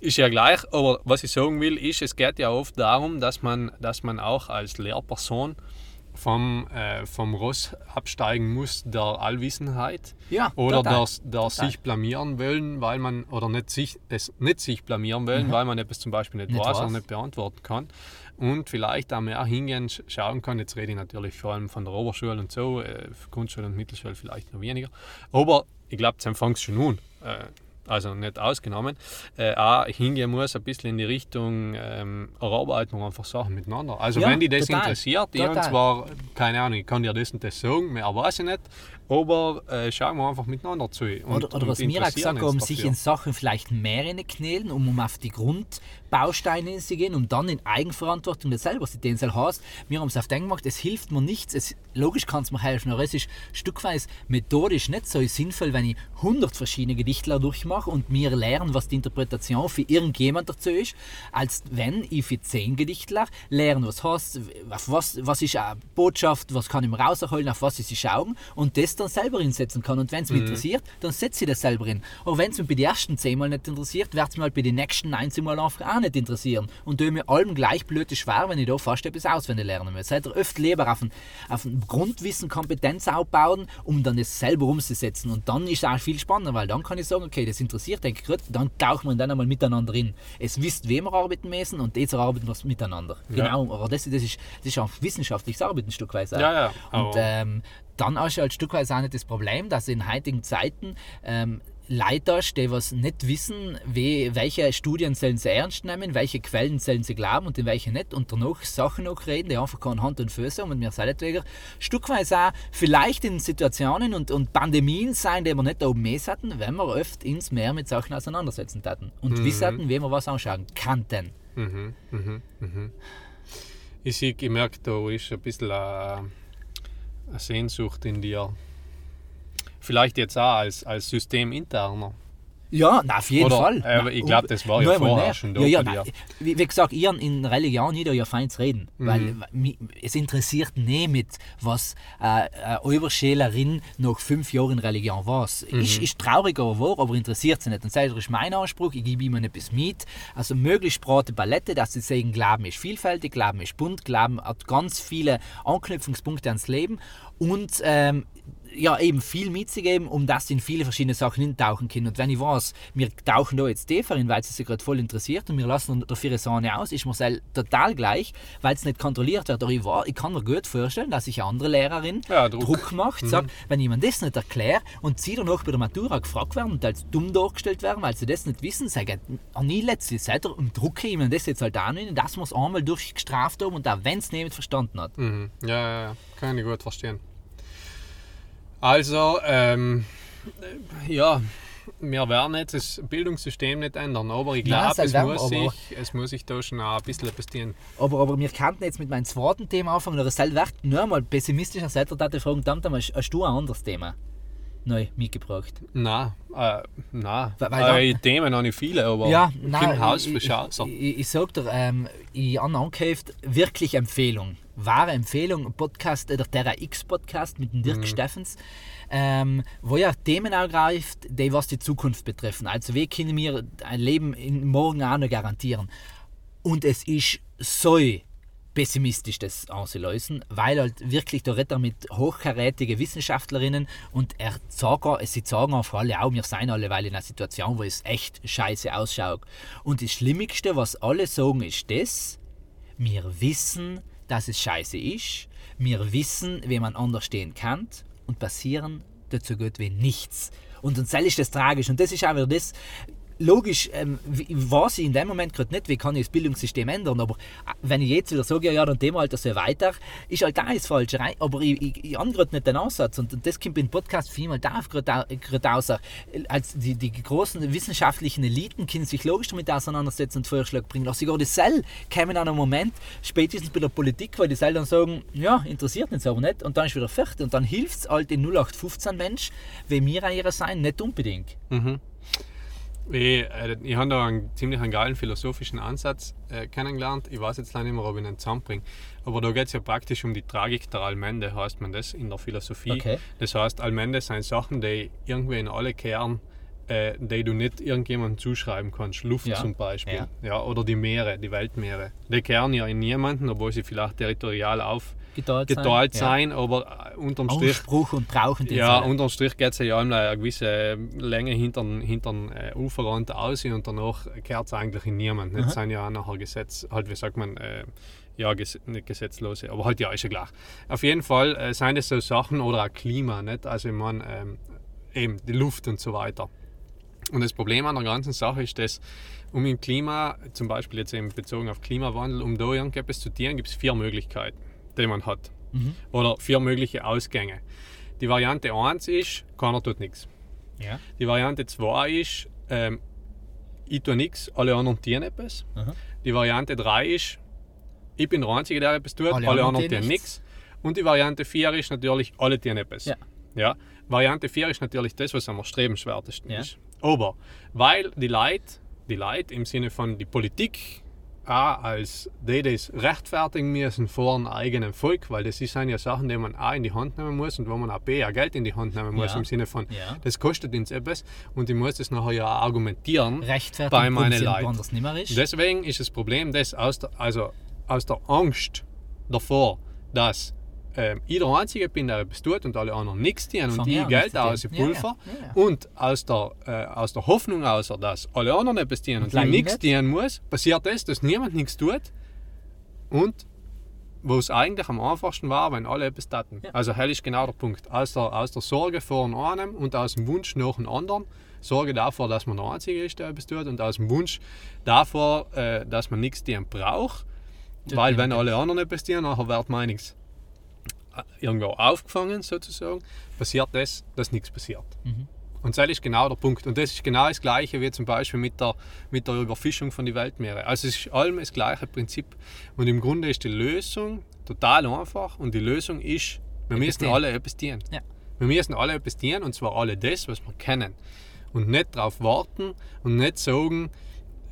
Ist ja gleich, aber was ich sagen will, ist, es geht ja oft darum, dass man, dass man auch als Lehrperson vom, äh, vom Ross absteigen muss der Allwissenheit Ja, oder total. der, der sich blamieren wollen, weil man oder nicht sich, es nicht sich blamieren wollen, weil man etwas zum Beispiel nicht, Nicht weiß oder weiß. nicht beantworten kann und vielleicht auch mehr hingehen, sch- schauen kann. Jetzt rede ich natürlich vor allem von der Oberschule und so, äh, Grundschule und Mittelschule vielleicht noch weniger, aber ich glaube, es fängt schon an. Äh, also nicht ausgenommen, äh, auch hingehen muss ein bisschen in die Richtung ähm, erarbeiten wir einfach Sachen miteinander. Also Ja, wenn die das total. interessiert, ich habe Total. zwar, keine Ahnung, ich kann dir das und das sagen, mehr weiß ich nicht, aber äh, schauen wir einfach miteinander zu. Und, Oder, oder was mir auch gesagt haben, sich in Sachen vielleicht mehr knälen, um, um auf die Grundbausteine zu gehen und dann in Eigenverantwortung das selber zu soll. Heißt, wir haben es auf den gemacht, es hilft mir nichts, es, logisch kann es mir helfen, aber es ist stückweise methodisch nicht so sinnvoll, wenn ich 100 verschiedene Gedichtler durchmache und mir lernen, was die Interpretation für irgendjemand dazu ist, als wenn ich für 10 Gedichtler lernen, was heißt, auf was, was ist eine Botschaft, was kann ich mir rausholen, auf was ich sie schauen und das dann selber insetzen kann. Und wenn es mich interessiert, dann setze ich das selber in. Aber wenn es mich bei den ersten 10 Mal nicht interessiert, wird es mich halt bei den nächsten 19 Mal einfach auch nicht interessieren. Und tue mir allem gleich blöd schwer, wenn ich da fast etwas auswendig lernen muss. Seid ihr öfter lieber auf ein, auf ein Grundwissen, Kompetenz aufbauen, um dann das selber umzusetzen. Und dann ist es auch viel spannender, weil dann kann ich sagen, okay, das interessiert denke ich gut, dann tauchen wir dann einmal miteinander in. Es wisst, wem wir arbeiten müssen und jetzt arbeiten wir miteinander. Genau, aber das, das, ist, das ist auch wissenschaftliches Arbeiten ein Stück weit. Ja, ja, Und ähm, dann hast du halt stückweise auch nicht das Problem, dass in heutigen Zeiten ähm, Leute die was nicht wissen, wie, welche Studien sollen sie ernst nehmen, welche Quellen sollen sie glauben und in welche nicht und danach Sachen noch reden, die einfach keine Hand und Füße haben und mir seinetwegen stückweise auch vielleicht in Situationen und, und Pandemien sein, die wir nicht da oben mehr hatten, wenn wir oft ins mehr mit Sachen auseinandersetzen hatten und wissen hatten, wie wir was anschauen kannten. Mhm, mhm, mhm. Ich sehe, ich merke, da ist ein bisschen eine Sehnsucht in dir. Vielleicht jetzt auch als, als Systeminterner. Ja, na, auf jeden Oder, Fall. äh, Na, ich glaub, das war ja vorher schon da Ja, ja, wie, wie gesagt, ich in Religion nicht ja fein zu reden. Mhm. Weil mi- es interessiert nicht was äh, eine Oberschülerin nach fünf Jahren in Religion weiß. Mhm. Ist, ist traurig, aber wahr, aber interessiert sie nicht. Und das ist mein Anspruch, ich gebe ihnen etwas mit. Also möglichst breite Palette, dass sie sagen, Glauben ist vielfältig, Glauben ist bunt, Glauben hat ganz viele Anknüpfungspunkte ans Leben. Und ähm, ja, eben viel mitzugeben, um dass sie in viele verschiedene Sachen hintauchen können. Und wenn ich weiß, wir tauchen da jetzt tiefer hin, weil es sich gerade voll interessiert und wir lassen dafür eine Sahne aus, ist mir total gleich, weil es nicht kontrolliert wird. Aber ich, war, ich kann mir gut vorstellen, dass sich eine andere Lehrerin Ja, Druck. Druck. macht, sagt, wenn jemand das nicht erklärt und sie dann auch bei der Matura gefragt werden und als dumm dargestellt werden, weil sie das nicht wissen, sagen, oh, nie letztlich, seid ihr und drucke ihm das jetzt halt an, dass wir es einmal durchgestraft haben und auch wenn es nicht verstanden hat. Mhm. Ja, ja, ja, kann ich gut verstehen. Also, ähm, äh, ja, wir werden jetzt das Bildungssystem nicht ändern, aber ich glaube, es, werden muss aber- es muss sich da schon auch ein bisschen etwas tun. Aber, aber wir könnten jetzt mit meinem zweiten Thema anfangen, oder selbst wird nur mal pessimistischer Seite da fragen, dann hast, du ein anderes Thema neu mitgebracht? Nein, äh, nein. Weil- weil äh, Themen habe ich viele, aber Ja, im nein, Haus ich, frisch ich, ich, ich sag dir, ähm, ich habe angeheft, wirklich Empfehlung. Wahre Empfehlung, Podcast, der Terra X Podcast mit dem Dirk Mhm. Steffens, ähm, wo er Themen aufgreift, die was die Zukunft betreffen. Also wie können wir ein Leben in morgen auch noch garantieren? Und es ist so pessimistisch das anzulösen, weil halt wirklich da redet er mit hochkarätigen Wissenschaftlerinnen und er sagt, sie sagen auch vor allem auch, wir sind alle weil in einer Situation, wo es echt scheiße ausschaut. Und das Schlimmste, was alle sagen, ist das, wir wissen, dass es scheiße ist, wir wissen, wie man anders stehen kann und passieren dazu gut wie nichts. Und uns ist das tragisch. Und das ist auch wieder das, logisch, ähm, weiß ich in dem Moment gerade nicht, wie kann ich das Bildungssystem ändern, aber äh, wenn ich jetzt wieder sage, ja, dann dem Alter so weiter, ist halt da das Falsche aber ich, ich, ich habe nicht den Ansatz und das kommt im Podcast vielmal da gerade au- gerade raus. Als die, die großen wissenschaftlichen Eliten können sich logisch damit auseinandersetzen und Vorschläge bringen. Auch sogar die Cell kämen an einem Moment, spätestens bei der Politik, weil die Cell dann sagen, ja, interessiert uns aber nicht und dann ist wieder fertig und dann hilft es halt den 0815 Mensch, wie wir ihrer sein, nicht unbedingt. Ich, äh, ich habe da einen ziemlich einen geilen philosophischen Ansatz äh, kennengelernt. Ich weiß jetzt leider nicht mehr, ob ich ihn zusammenbringe. Aber da geht es ja praktisch um die Tragik der Allmende, heißt man das in der Philosophie. Okay. Das heißt, Allmende sind Sachen, die irgendwie in alle kehren, äh, die du nicht irgendjemandem zuschreiben kannst. Luft Ja. zum Beispiel. Ja. Ja. oder die Meere, die Weltmeere. Die kehren ja in niemanden, obwohl sie vielleicht territorial Geteilt, aufgeteilt Ja. sein, aber äh, unterm Strich Ausspruch und brauchen den ja, Fall. unterm Strich geht es ja einmal eine gewisse Länge hinter den äh, Uferrand aus und danach kehrt es eigentlich in niemand. Jetzt sind ja auch nachher Gesetz, halt wie sagt man, äh, ja, ges nicht Gesetzlose, aber halt ja, ist ja klar. Auf jeden Fall äh, sind das so Sachen oder auch Klima, nicht? Also ich meine, ähm, eben die Luft und so weiter. Und das Problem an der ganzen Sache ist, dass um im Klima, zum Beispiel jetzt eben bezogen auf Klimawandel, um da irgendetwas zu tun, gibt es vier Möglichkeiten, die man hat. Oder vier mögliche Ausgänge. Die Variante 1 ist, keiner tut nichts. Ja. Die Variante 2 ist, ähm, ich tue nichts, alle anderen tun etwas. Aha. Die Variante 3 ist, ich bin der Einzige, der etwas tut, Alle alle, anderen tun nichts. Und die Variante 4 ist natürlich, alle tun etwas. Ja. Ja. Variante 4 ist natürlich das, was am erstrebenswertesten Ja. ist. Aber weil die Leute, die Leute im Sinne von die Politik auch als die, die es rechtfertigen müssen vor einem eigenen Volk, weil das sind ja Sachen, die man A in die Hand nehmen muss und wo man auch B auch Geld in die Hand nehmen muss, Ja. im Sinne von, Ja. das kostet uns etwas und ich muss das nachher ja argumentieren bei meinen Leuten. Deswegen ist das Problem, dass aus der, also aus der Angst davor, dass ähm, ich der Einzige bin, der etwas tut und alle anderen nichts tun und ich Geld aus, ja. Pulver. Ja, ja. Und aus der, äh, aus der Hoffnung aus, dass alle anderen etwas tun und gleich ich nichts nicht. tun muss, passiert das, dass niemand nichts tut. Und wo es eigentlich am einfachsten war, wenn alle etwas taten. Ja. Also hell ist genau der Punkt. Aus der, aus der Sorge vor einem und aus dem Wunsch nach dem anderen. Sorge davor, dass man der Einzige ist, der etwas tut. Und aus dem Wunsch davor, äh, dass man nichts tun braucht. Weil wenn alle anderen etwas tun, nachher wird man nichts äh, irgendwo aufgefangen sozusagen. Passiert das, dass nichts passiert. Und das ist genau der Punkt. Und das ist genau das Gleiche wie zum Beispiel mit der, mit der Überfischung von den Weltmeeren. Also es ist allem das gleiche Prinzip. Und im Grunde ist die Lösung total einfach. Und die Lösung ist, wir müssen tun. alle etwas tun. Ja. Wir müssen alle etwas tun und zwar alle das, was wir kennen. Und nicht darauf warten und nicht sagen,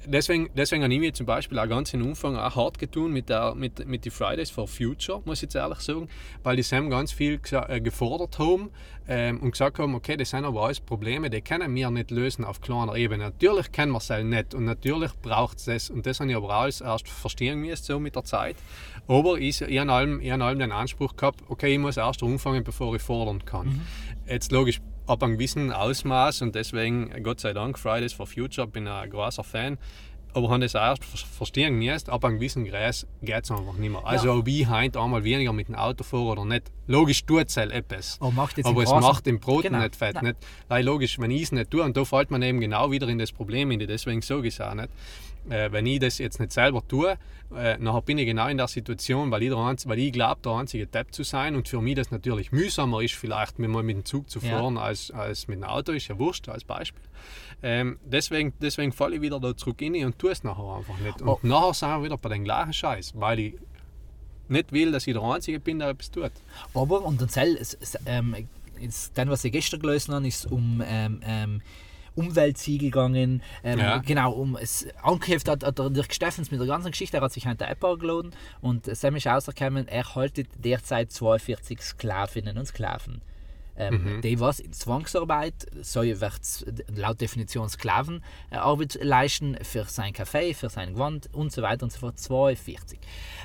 deswegen, deswegen habe ich mir zum Beispiel auch ganz am Anfang auch hart getan mit, der, mit, mit den Fridays for Future, muss ich jetzt ehrlich sagen, weil die Sam ganz viel äh, gefordert haben ähm, und gesagt haben, okay, das sind aber alles Probleme, die können wir nicht lösen auf kleiner Ebene. Natürlich kennen wir es halt nicht und natürlich braucht es das und das habe ich aber alles erst verstehen müssen so mit der Zeit. Aber ich, ich habe allem, ich habe allem den Anspruch gehabt, okay, ich muss erst anfangen, bevor ich fordern kann. Jetzt logisch, ab einem gewissen Ausmaß und deswegen, Gott sei Dank, Fridays for Future, bin ein großer Fan. Aber haben das erst ver- verstehen müssen, ab einem gewissen Gräs geht es einfach nicht mehr. Also ob ich heute einmal weniger mit dem Auto fahre oder nicht, logisch tut es halt etwas. Aber macht jetzt Aber es macht im Brot Genau. nicht fett. Nein. Nicht? Weil logisch, wenn ich es nicht tue, und da fällt man eben genau wieder in das Problem, in deswegen sage ich es auch nicht. Äh, wenn ich das jetzt nicht selber tue, äh, nachher bin ich genau in der Situation, weil ich, der Einz- weil ich glaube, der einzige Depp zu sein und für mich das natürlich mühsamer ist, vielleicht mal mit dem Zug zu Ja. fahren, als, als mit dem Auto, ist ja wurscht als Beispiel. Ähm, deswegen, deswegen falle ich wieder da zurück rein und tue es nachher einfach nicht. Und Oh. nachher sind wir wieder bei den gleichen Scheiß, weil ich nicht will, dass ich der Einzige bin, der etwas tut. Aber, und dann es, ähm, dann, was ich gestern gelesen habe, ist um ähm, ähm, Umweltsiegel gegangen. Ähm, Ja. Genau, um es angeheftet hat, hat der Dirk Steffens mit der ganzen Geschichte. Er hat sich an der App geladen und Sam ist rausgekommen, er haltet derzeit 42 Sklavinnen und Sklaven. Ähm, Die, was in Zwangsarbeit, so wird laut Definition Sklavenarbeit leisten für sein Kaffee, für sein Gewand und so weiter und so fort. 42.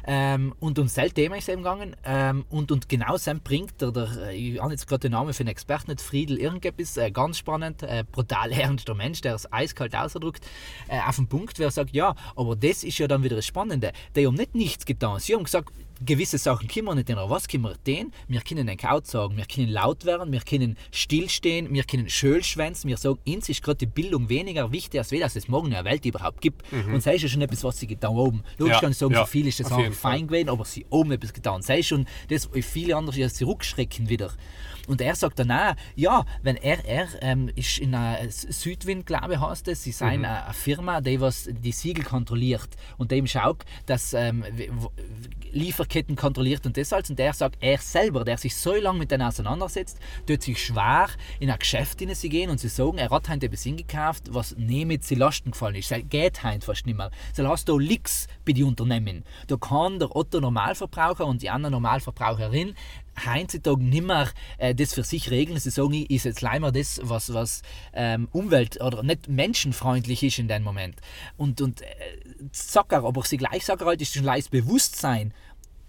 Ähm, und um das Thema ist es eben gegangen. Ähm, und, und genau Sam bringt der, der ich habe jetzt gerade den Namen für einen Experten nicht, Friedel irgendetwas, äh, ganz spannend, äh, brutal ernster Mensch, der es eiskalt ausdrückt, äh, auf den Punkt, wer sagt, ja, aber das ist ja dann wieder das Spannende. Die haben nicht nichts getan. Sie haben gesagt, gewisse Sachen können wir nicht ändern. Was können wir denn? Wir können den Kaut sagen, wir können laut werden, wir können stillstehen, wir können schön schwänzen, wir sagen, uns ist gerade die Bildung weniger wichtig, als wir, dass es morgen in der Welt überhaupt gibt. Und das ist ja schon etwas, was sie getan haben. Logisch Ja, kann ich sagen, ja, für viele ist das auch Fall. fein gewesen, aber sie haben etwas getan. Ist schon das, viele andere jetzt zurückschrecken wieder. Und er sagt dann auch, ja, wenn er, er ähm, ist in einer Südwind, glaube ich, heißt es, sie sind eine, eine Firma, die was die Siegel kontrolliert und dem schaut, dass ähm, Lieferketten kontrolliert und das alles. Und der sagt, er selber, der sich so lange mit denen auseinandersetzt, tut sich schwer in ein Geschäft hinein zu gehen und zu sagen, er hat heute etwas hingekauft, was nicht mit sie Lasten gefallen ist. Das geht heute fast nicht mehr. So hast du Licks bei den Unternehmen. Da kann der Otto Normalverbraucher und die andere Normalverbraucherin heutzutage nicht mehr äh, das für sich regeln. Sie sagen, ist jetzt leider das, was, was ähm, umwelt- oder nicht menschenfreundlich ist in dem Moment. Und, und äh, sag er, aber sie gleich sagen halt, ist schon leicht Bewusstsein,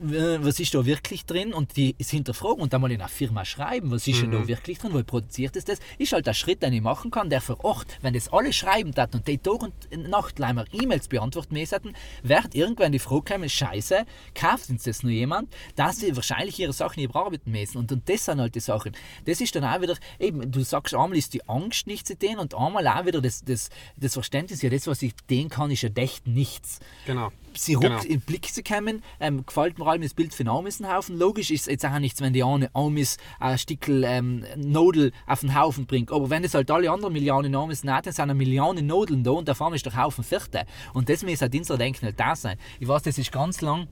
was ist da wirklich drin? Und die es hinterfragen und dann mal in einer Firma schreiben, was ist denn da wirklich drin, wo produziert es das, ist halt der Schritt, den ich machen kann, der vor Ort, wenn das alle schreiben dat und die Tag und Nacht leider E-Mails beantworten müssen, wird irgendwann die Frage kommen, scheiße, kauft uns das nur jemand, dass sie wahrscheinlich ihre Sachen nicht bearbeiten müssen? Und, und das sind halt die Sachen. Das ist dann auch wieder, eben, du sagst, einmal ist die Angst nicht zu denen und einmal auch wieder das, das, das Verständnis, ja, das, was ich denen kann, ist ja echt nichts. Genau. Sie ruckt Genau. in den Blick zu kommen. Ähm, gefällt mir allem das Bild für den Amissenhaufen. Logisch ist jetzt auch nichts, wenn die eine Amis ein Stickel ähm, Nodel auf den Haufen bringt. Aber wenn es halt alle anderen Millionen Amis nicht, dann sind eine Million Nodeln da und da vorne ist der Haufen Vierte. Und das muss halt unser Denken halt da sein. Ich weiß, das ist ganz lang.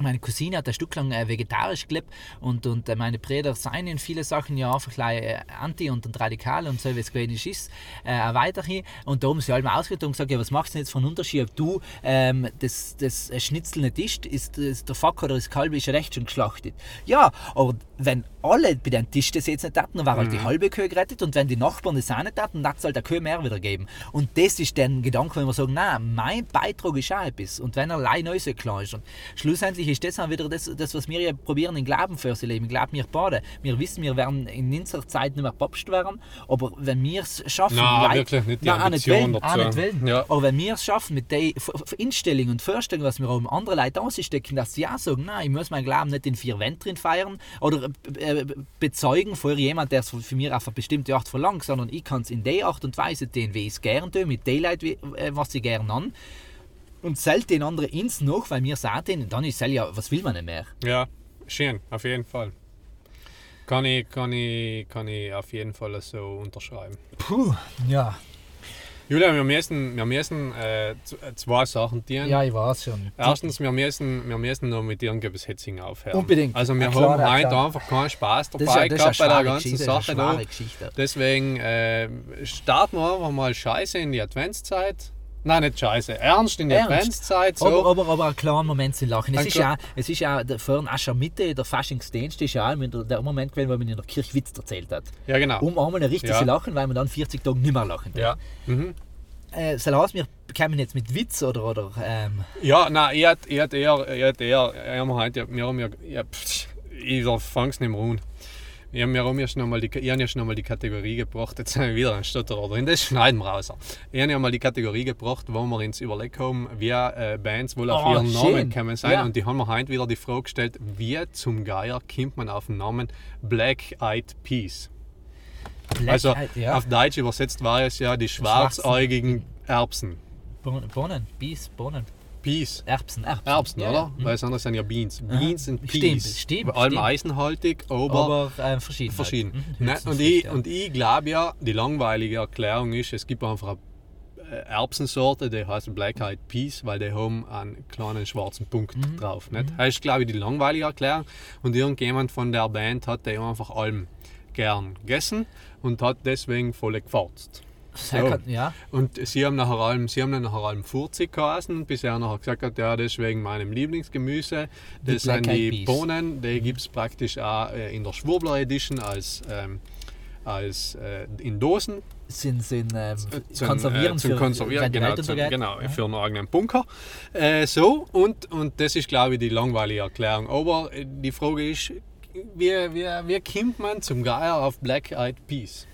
Meine Cousine hat ein Stück lang äh, vegetarisch gelebt und, und äh, meine Brüder seien in viele Sachen ja einfach gleich, äh, anti und, und radikal und so, wie es gewesen ist, äh, auch weiterhin. Und da haben sie alle mal ausgedrückt und gesagt, ja, was machst du denn jetzt einen Unterschied, ob du ähm, das, das Schnitzel nicht isst, ist, ist der Fack oder das Kalb ist ja recht schon geschlachtet. Ja, aber wenn alle bei den Tisch das jetzt nicht hatten, dann war halt die halbe Kühe gerettet und wenn die Nachbarn das auch nicht hatten, dann hat es halt der Kühe mehr wieder geben. Und das ist der Gedanke, wenn wir sagen, nein, mein Beitrag ist auch etwas. Und wenn er allein neu so klar ist. Und schlussendlich ist das auch wieder das, das was wir ja probieren in Glauben für sie leben. Ich glaube, wir beide. Wir wissen, wir werden in unserer Zeit nicht mehr papst werden, aber wenn wir es schaffen, Nein, Leute- wirklich nicht die Nein, auch nicht Ambition wollen, dazu. nicht wollen. Ja. Aber wenn wir es schaffen, mit der Einstellung und Vorstellung, was wir um andere Leute ausstecken, dass sie auch sagen, nein, ich muss meinen Glauben nicht in vier Wänden drin feiern oder äh, äh, bezeugen vor jemand, der es für mich auf eine bestimmte Art verlangt, sondern ich kann es in der Art und Weise tun, wie ich es gerne tue, mit den Leuten, äh, was ich gerne an. Und zählt den anderen ins noch, weil wir sagen, dann ist es ja, was will man nicht mehr? Ja, schön, auf jeden Fall. Kann ich, kann ich, kann ich auf jeden Fall so unterschreiben. Puh, ja. Julia, wir müssen, wir müssen äh, äh, zwei Sachen tun. Ja, ich weiß schon. Erstens, wir müssen, wir müssen noch mit irgendetwas Hetzing aufhören. Unbedingt. Also wir Ja, klar, haben ja, heute klar. einfach keinen Spaß Das dabei das ist eine gehabt bei der ganzen Geschichte. Das ist Sache. Deswegen äh, starten wir einfach mal Scheiße in die Adventszeit. Nein, nicht scheiße. Ernst in der Ernst. Adventszeit. So. Aber, aber, aber einen klaren Moment zu lachen. Es Ein ist, ja, es ist ja der- vorhin Aschermitte, der Faschingsdienst, ist ja auch der, der Moment gewesen, wo man in der Kirche Witz erzählt hat. ja, genau. Um einmal richtig Ja. zu lachen, weil man dann 40 Tage nicht mehr lachen darf. ja. Mhm. Äh, heißt, wir bekommen jetzt mit Witz oder, oder ähm, Ja, nein, ich hätte ich hätt eher, ich hätt eher, ich hab heute, wir haben ja, ja pff, ich fang's nicht mehr an. Ich habe mir auch erst noch mal die, ich hab ja schon mal die Kategorie gebracht, jetzt haben wir wieder ein Stotterer drin, das schneiden wir raus. Ich habe ja mal die Kategorie gebracht, wo wir uns überlegt haben, wie äh, Bands wohl auf Oh, ihren schön. Namen kommen sein. Ja. Und die haben mir heute wieder die Frage gestellt, wie zum Geier kommt man auf den Namen Black Eyed Peas? Black Also Eyed- ja. auf Deutsch übersetzt war es ja die schwarzäugigen Erbsen. Bohnen, Bies, Bohnen, Peas. Erbsen, Erbsen. Erbsen, Ja, oder? ja. Mhm. Weil das andere sind ja Beans. Beans und Stimmt, Peas. stimmt, Bei allem stimmt. eisenhaltig, aber, Aber äh, verschieden. verschieden. Mhm, Ne? Und, ich, ja. und ich glaube ja, die langweilige Erklärung ist, es gibt einfach eine äh, Erbsensorte, die heißt Black Eyed Peas, weil die haben einen kleinen schwarzen Punkt Mhm. drauf. Nicht? Das ist, glaube ich, die langweilige Erklärung. Und irgendjemand von der Band hat die einfach allem gern gegessen und hat deswegen voll gefurzt. So. kann- Ja, Und sie haben nachher allem, sie haben dann nachher allem Furzig geheißen, bis er nachher gesagt hat, ja, das ist wegen meinem Lieblingsgemüse. Die Das sind Black Eyed die Peas. Bohnen, die gibt es praktisch auch äh, in der Schwurbler Edition als, ähm, als äh, in Dosen. sind, sind ähm, Zum, konservieren äh, zum für Konservieren, die genau, zum, genau für einen eigenen Bunker. Äh, so, und, und das ist, glaube ich, die langweilige Erklärung. Aber äh, die Frage ist, wie, wie, wie kommt man zum Geier auf Black Eyed Peas?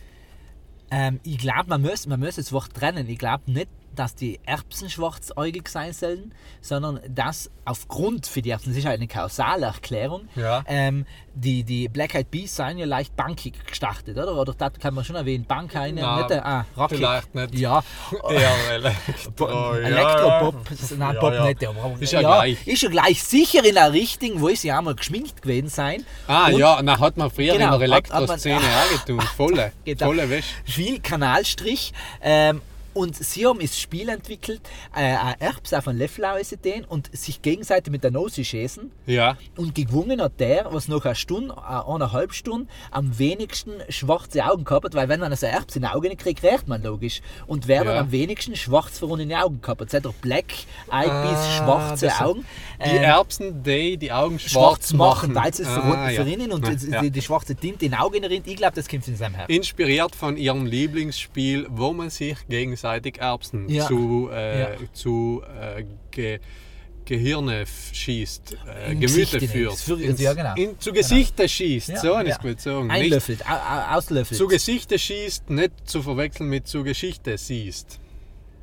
Ähm, ich glaube, man muss, man muss das Wort trennen. Ich glaube nicht, dass die Erbsen schwarzäugig sein sollen, sondern dass aufgrund für die Erbsen, das ist halt eine kausale Erklärung, Ja. ähm, die, die Black Eyed Peas sind ja leicht bankig gestartet, oder? Oder das kann man schon erwähnen. Bank eine, Na, nicht, äh, ah, rockig. vielleicht nicht. Ja, [LAUGHS] Ja, Elektro, [LAUGHS] Elektropop, nein, Ja, Pop ja. nicht. Aber, Ist ja gleich. Ist ja gleich sicher in der Richtung, wo sie ja mal geschminkt gewesen sein. Ah Und ja, na hat man früher Genau, in der Elektroszene [LAUGHS] auch getan. Volle, Genau. volle Wäsche. viel Kanalstrich. Ähm, und sie haben das Spiel entwickelt, äh, ein Erbs auf einen Löffel auszudehnen und sich gegenseitig mit der Nase schießen. Ja, Und gewonnen hat der, was nach einer Stunde, äh, eineinhalb Stunden, am wenigsten schwarze Augen gehabt hat, weil wenn man so Erbs in die Augen kriegt, riecht man logisch. Und wer dann Ja. am wenigsten schwarz vor in die Augen gehabt hat, sagt er Black Eyed Ah, schwarze Augen. die Ähm, Erbsen, die die Augen schwarz schwarz machen, machen. weil sie es Ah, ja. verinnen und ja. die, die schwarze Tinte in die Augen rinnt. Ich glaube, das kommt in seinem Herz. Inspiriert von ihrem Lieblingsspiel, wo man sich gegenseitig Erbsen Ja. zu, äh, Ja. zu äh, ge Gehirne schießt, äh, Gemüte führt. ins- ja, genau. in, zu Gesichter schießt, Ja, so ja. ist gut sagen. Nicht Einlöffelt, au- auslöffelt. zu Gesichter schießt, nicht zu verwechseln mit zu Geschichte siehst.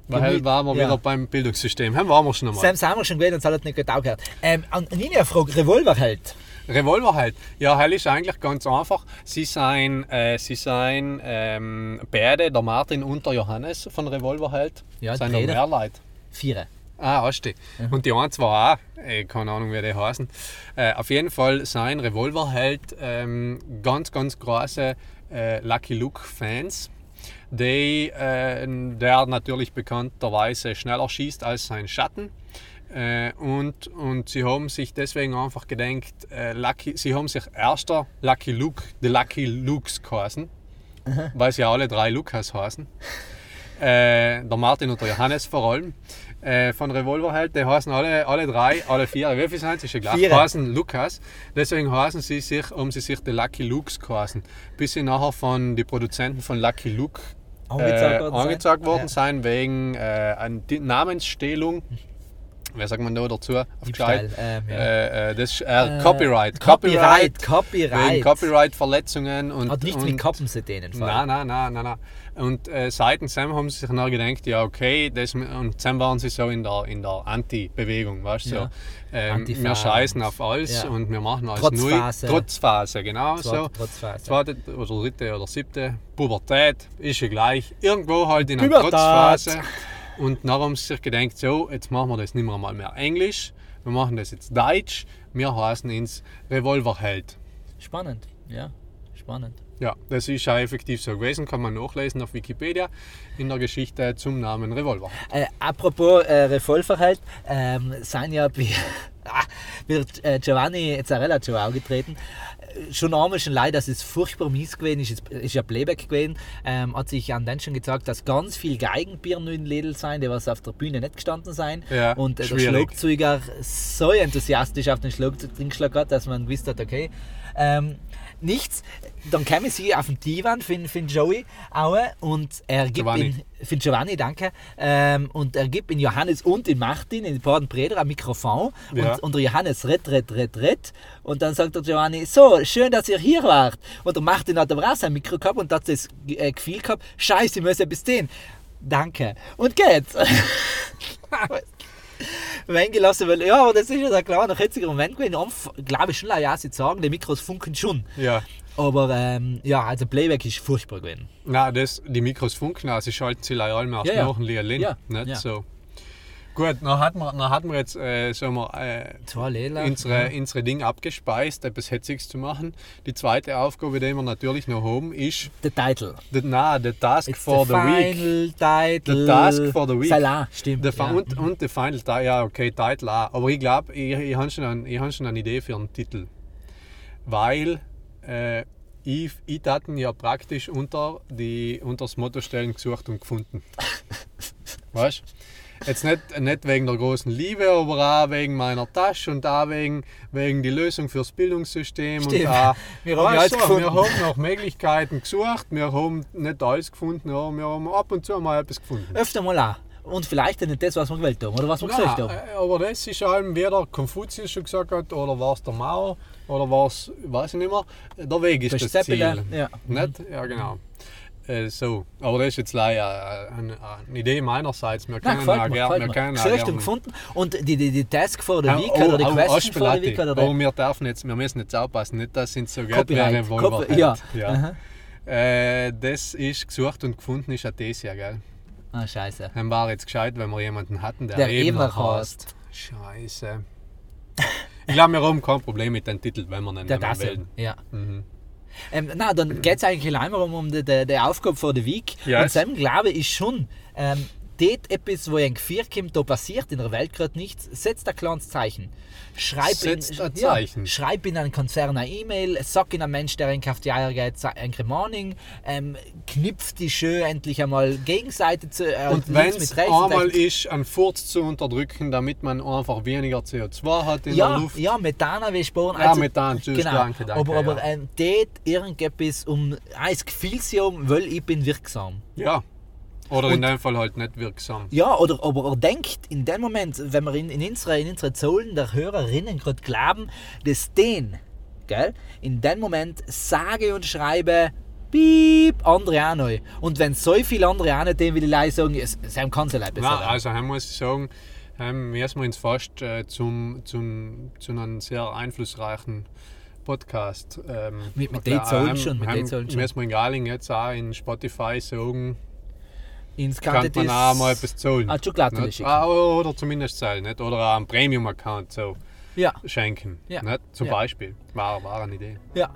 Weil halt waren wir ja. wieder beim Bildungssystem. Haben wir schon einmal. Sam sind wir schon gewesen und es hat nicht gut gehört. Ähm, an Nina eine Frage, Revolver halt. Revolver halt. Ja, hell ist eigentlich ganz einfach. Sie sind, äh, sie sind ähm, beide, der Martin und der Johannes von Revolver halt. Ja, sind noch mehr Leute. Vier. Ah, hast du. Und die einen zwar auch, äh, keine Ahnung, wie die heißen. Äh, auf jeden Fall sein Revolver halt ähm, ganz, ganz große äh, Lucky Luke-Fans, die, äh, der natürlich bekannterweise schneller schießt als sein Schatten. Äh, und, und sie haben sich deswegen einfach gedenkt, äh, Lucky, sie haben sich erster Lucky Luke, die Lucky Lukes geheißen, weil sie alle drei Lukas heißen. Äh, der Martin und der Johannes vor allem. Äh, von Revolver halt, die heißen alle, alle drei, alle vier, wie viel sind sie? Ist ja gleich. Vier. heißen Lukas. Deswegen heißen sie sich, um sie sich die Lucky Lukes geheißen. Bis sie nachher von den Produzenten von Lucky Luke Angezeigt äh, worden sein. angezeigt worden Ja. sein wegen äh, Namensstehlung. Wie sagt man da dazu? Auf Diebstahl, ähm, ja. äh, äh, das ist, äh, Äh, Copyright. Copyright, Wegen Copyright. Copyright-Verletzungen und. Hat nichts und, mit Kappen zu tun. Nein, nein, nein, nein, nein. Und äh, seitens Sam haben sie sich dann gedacht, ja okay, das, und Sam waren sie so in der, in der Anti-Bewegung, weißt du? Ja. So, ähm, Antifa wir scheißen auf alles Ja. und wir machen alles Trotzphase. neu. Trotzphase, genau Zweit- so. Trotzphase. Zweite oder dritte oder siebte, Pubertät, ist ja gleich. Irgendwo halt in einer Pubertät. Trotzphase. Und dann haben sie sich gedacht, so, jetzt machen wir das nicht mehr mal mehr Englisch, wir machen das jetzt Deutsch, wir heißen ins Revolverheld. Spannend, ja. Spannend. Ja, das ist ja effektiv so gewesen, kann man nachlesen auf Wikipedia in der Geschichte zum Namen Revolver. Äh, apropos äh, Revolver halt, ähm, sind ja wie, ah, wird äh, Giovanni Zarella schon aufgetreten. Schon einmal schon leid, dass es furchtbar mies gewesen ist. Es ist ja Playback gewesen. Ähm, hat sich an den schon gesagt, dass ganz viel Geigenbier nur in Lidl sein, die was auf der Bühne nicht gestanden sein. Ja, und äh, der. Schlagzeuger so enthusiastisch auf den Schlagzeug hat, dass man gewusst hat, okay. Ähm, nichts. Dann käme sie auf den Divan für, für Joey auch und er gibt Giovanni. ihn, für Giovanni, danke, ähm, und er gibt in Johannes und in Martin, in beiden Brüder, ein Mikrofon Ja. und, und der Johannes redt, redt, redt, redt und dann sagt der Giovanni, so, schön, dass ihr hier wart. Und der Martin hat aber auch sein Mikro gehabt und hat das äh, Gefühl gehabt, scheiße, ich muss etwas tun. Danke. Und geht's. [LAUGHS] [LAUGHS] Wenn gelassen will, ja, aber das ist ja ein kleiner hitziger Moment gewesen. Glaube ich schon, ja, sie sagen, die Mikros funken schon. Ja. Aber ähm, ja, also Playback ist furchtbar gewesen. Na, das, die Mikros funken, also sie schalten sie leider alle erst Ja, ja. nach. Ja, Nicht ja. so. Gut, dann hatten wir, dann hatten wir jetzt äh, sagen wir, äh, Zwei Lehler. unsere, unsere Ding abgespeist, etwas Hetziges zu machen. Die zweite Aufgabe, die wir natürlich noch haben, ist Der Title. the, na, the Task It's for the, the Week. final Title. The task for the week. Salah, stimmt. Fa- ja. und, und der Final Title, ja, okay, Titel auch. Aber ich glaube, ich, ich habe schon, ein- ich hab schon eine Idee für einen Titel. Weil äh, ich, ich taten ja praktisch unter, die, unter das Motto stellen gesucht und gefunden. [LAUGHS] weißt Jetzt nicht, nicht wegen der großen Liebe, aber auch wegen meiner Tasche und auch wegen, wegen die Lösung fürs Bildungssystem. Stimmt. Und auch, [LAUGHS] Wir haben Weißt gefunden. Wir haben nach Möglichkeiten gesucht, wir haben nicht alles gefunden, aber wir haben ab und zu mal etwas gefunden. Öfter mal auch. Und vielleicht nicht das, was wir gewählt haben oder was wir gesagt Nein, haben. äh, aber das ist allem, wie der Konfuzius schon gesagt hat, oder war es der Mao, oder war es, weiß ich nicht mehr, der Weg ist Das das, Ziel. Ja. Nicht? Ja, genau. Äh, so, aber das ist jetzt leider äh, eine, eine Idee meinerseits. Wir können mir, gerne. Gesucht und gefunden. Und die, die, die Task the Ah, Week oder die oh, Question for the Week oder der wir dürfen jetzt, wir müssen jetzt aufpassen, nicht, dass sind so Geld wäre, Copy- wir ja. ja. Äh, das ist gesucht und gefunden, ist Athesia, gell? Ah, scheiße. Dann war jetzt gescheit, wenn wir jemanden hatten, der, Der Ebner heißt. Scheiße. Ich glaube, wir haben kein Problem mit dem Titel, wenn wir ihn Der wählen. ja. Mhm. Ähm, na, dann geht es eigentlich einmal um, um die, die, die Aufgabe für die Week. Ja, Und Sam glaube ich schon, ähm, dort etwas, wo ein Gefühl kommt, da passiert in der Welt gerade nichts, setzt ein kleines Zeichen. Schreib Setzt in, ein Zeichen. Ja, schreib in einen Konzern eine E-Mail, sag in einem Mensch, der in die Eier geht, ein Morning, ähm, knüpft die schön endlich einmal Gegenseite zu. Äh, Und wenn es einmal ist, einen Furz zu unterdrücken, damit man einfach weniger CO2 hat in der ja, Luft. ja, Methan will sparen. Ja, Methan, tschüss, genau. danke, danke, Aber, aber ja. ähm, dort irgendetwas um ein Gefühl zu haben, weil ich bin wirksam. Ja. Oder in Und- dem Fall halt nicht wirksam. Ja, oder aber er denkt in dem Moment, wenn wir in, in unsere, in unsere Zollen der Hörerinnen gerade glauben, dass den, gell, in dem Moment sage und schreibe, piep, andere auch neu. Und wenn so viele andere auch nicht dem will ich leider sagen, es, es es ja besser Nein, also hier muss ich sagen, müssen wir uns fast äh, zum, zum, zu einem sehr einflussreichen Podcast. Ähm, Mit- mit den Zahlen schon, mit den schon. Müssen wir in Galing jetzt auch in Spotify sagen, Ins kann man auch mal etwas zahlen. Ah, Schokolade Nicht? schicken. Ah, oder zumindest zahlen, nicht? Oder auch einen Premium-Account so Ja, schenken. Ja. Nicht? Zum Ja. Beispiel. War, war eine Idee. ja.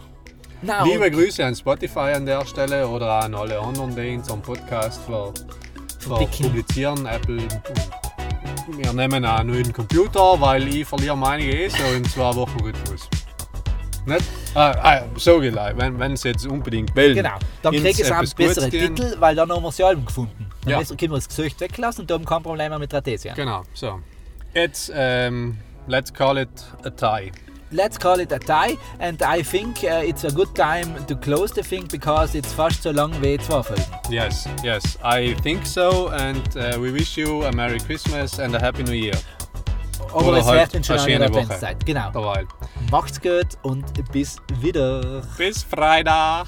Na, Liebe Grüße an Spotify an der Stelle oder auch an alle anderen, die in unserem Podcast ver Verdicken. publizieren. Apple. Wir nehmen einen neuen Computer, weil ich verliere meine eh so in zwei Wochen Rhythmus. Nicht? Ah, ah, so gleich, wenn, wenn sie jetzt unbedingt will. Genau, dann kriegt es auch einen besseren Titel, weil dann haben wir das Album gefunden. Dann Ja. können wir das Gesicht weglassen und haben kein Problem mehr mit Ratesia. Genau, so. Jetzt, ähm, let's call it a tie. Let's call it a tie and I think uh, it's a good time to close the thing because it's fast so lang wie zwei Folgen. Yes, yes, I think so, and uh, we wish you a Merry Christmas and a Happy New Year. Aber Oder es halt wird schon eine schöne Woche. Adventszeit. Genau. Derweil. Macht's gut und bis wieder. Bis Freitag.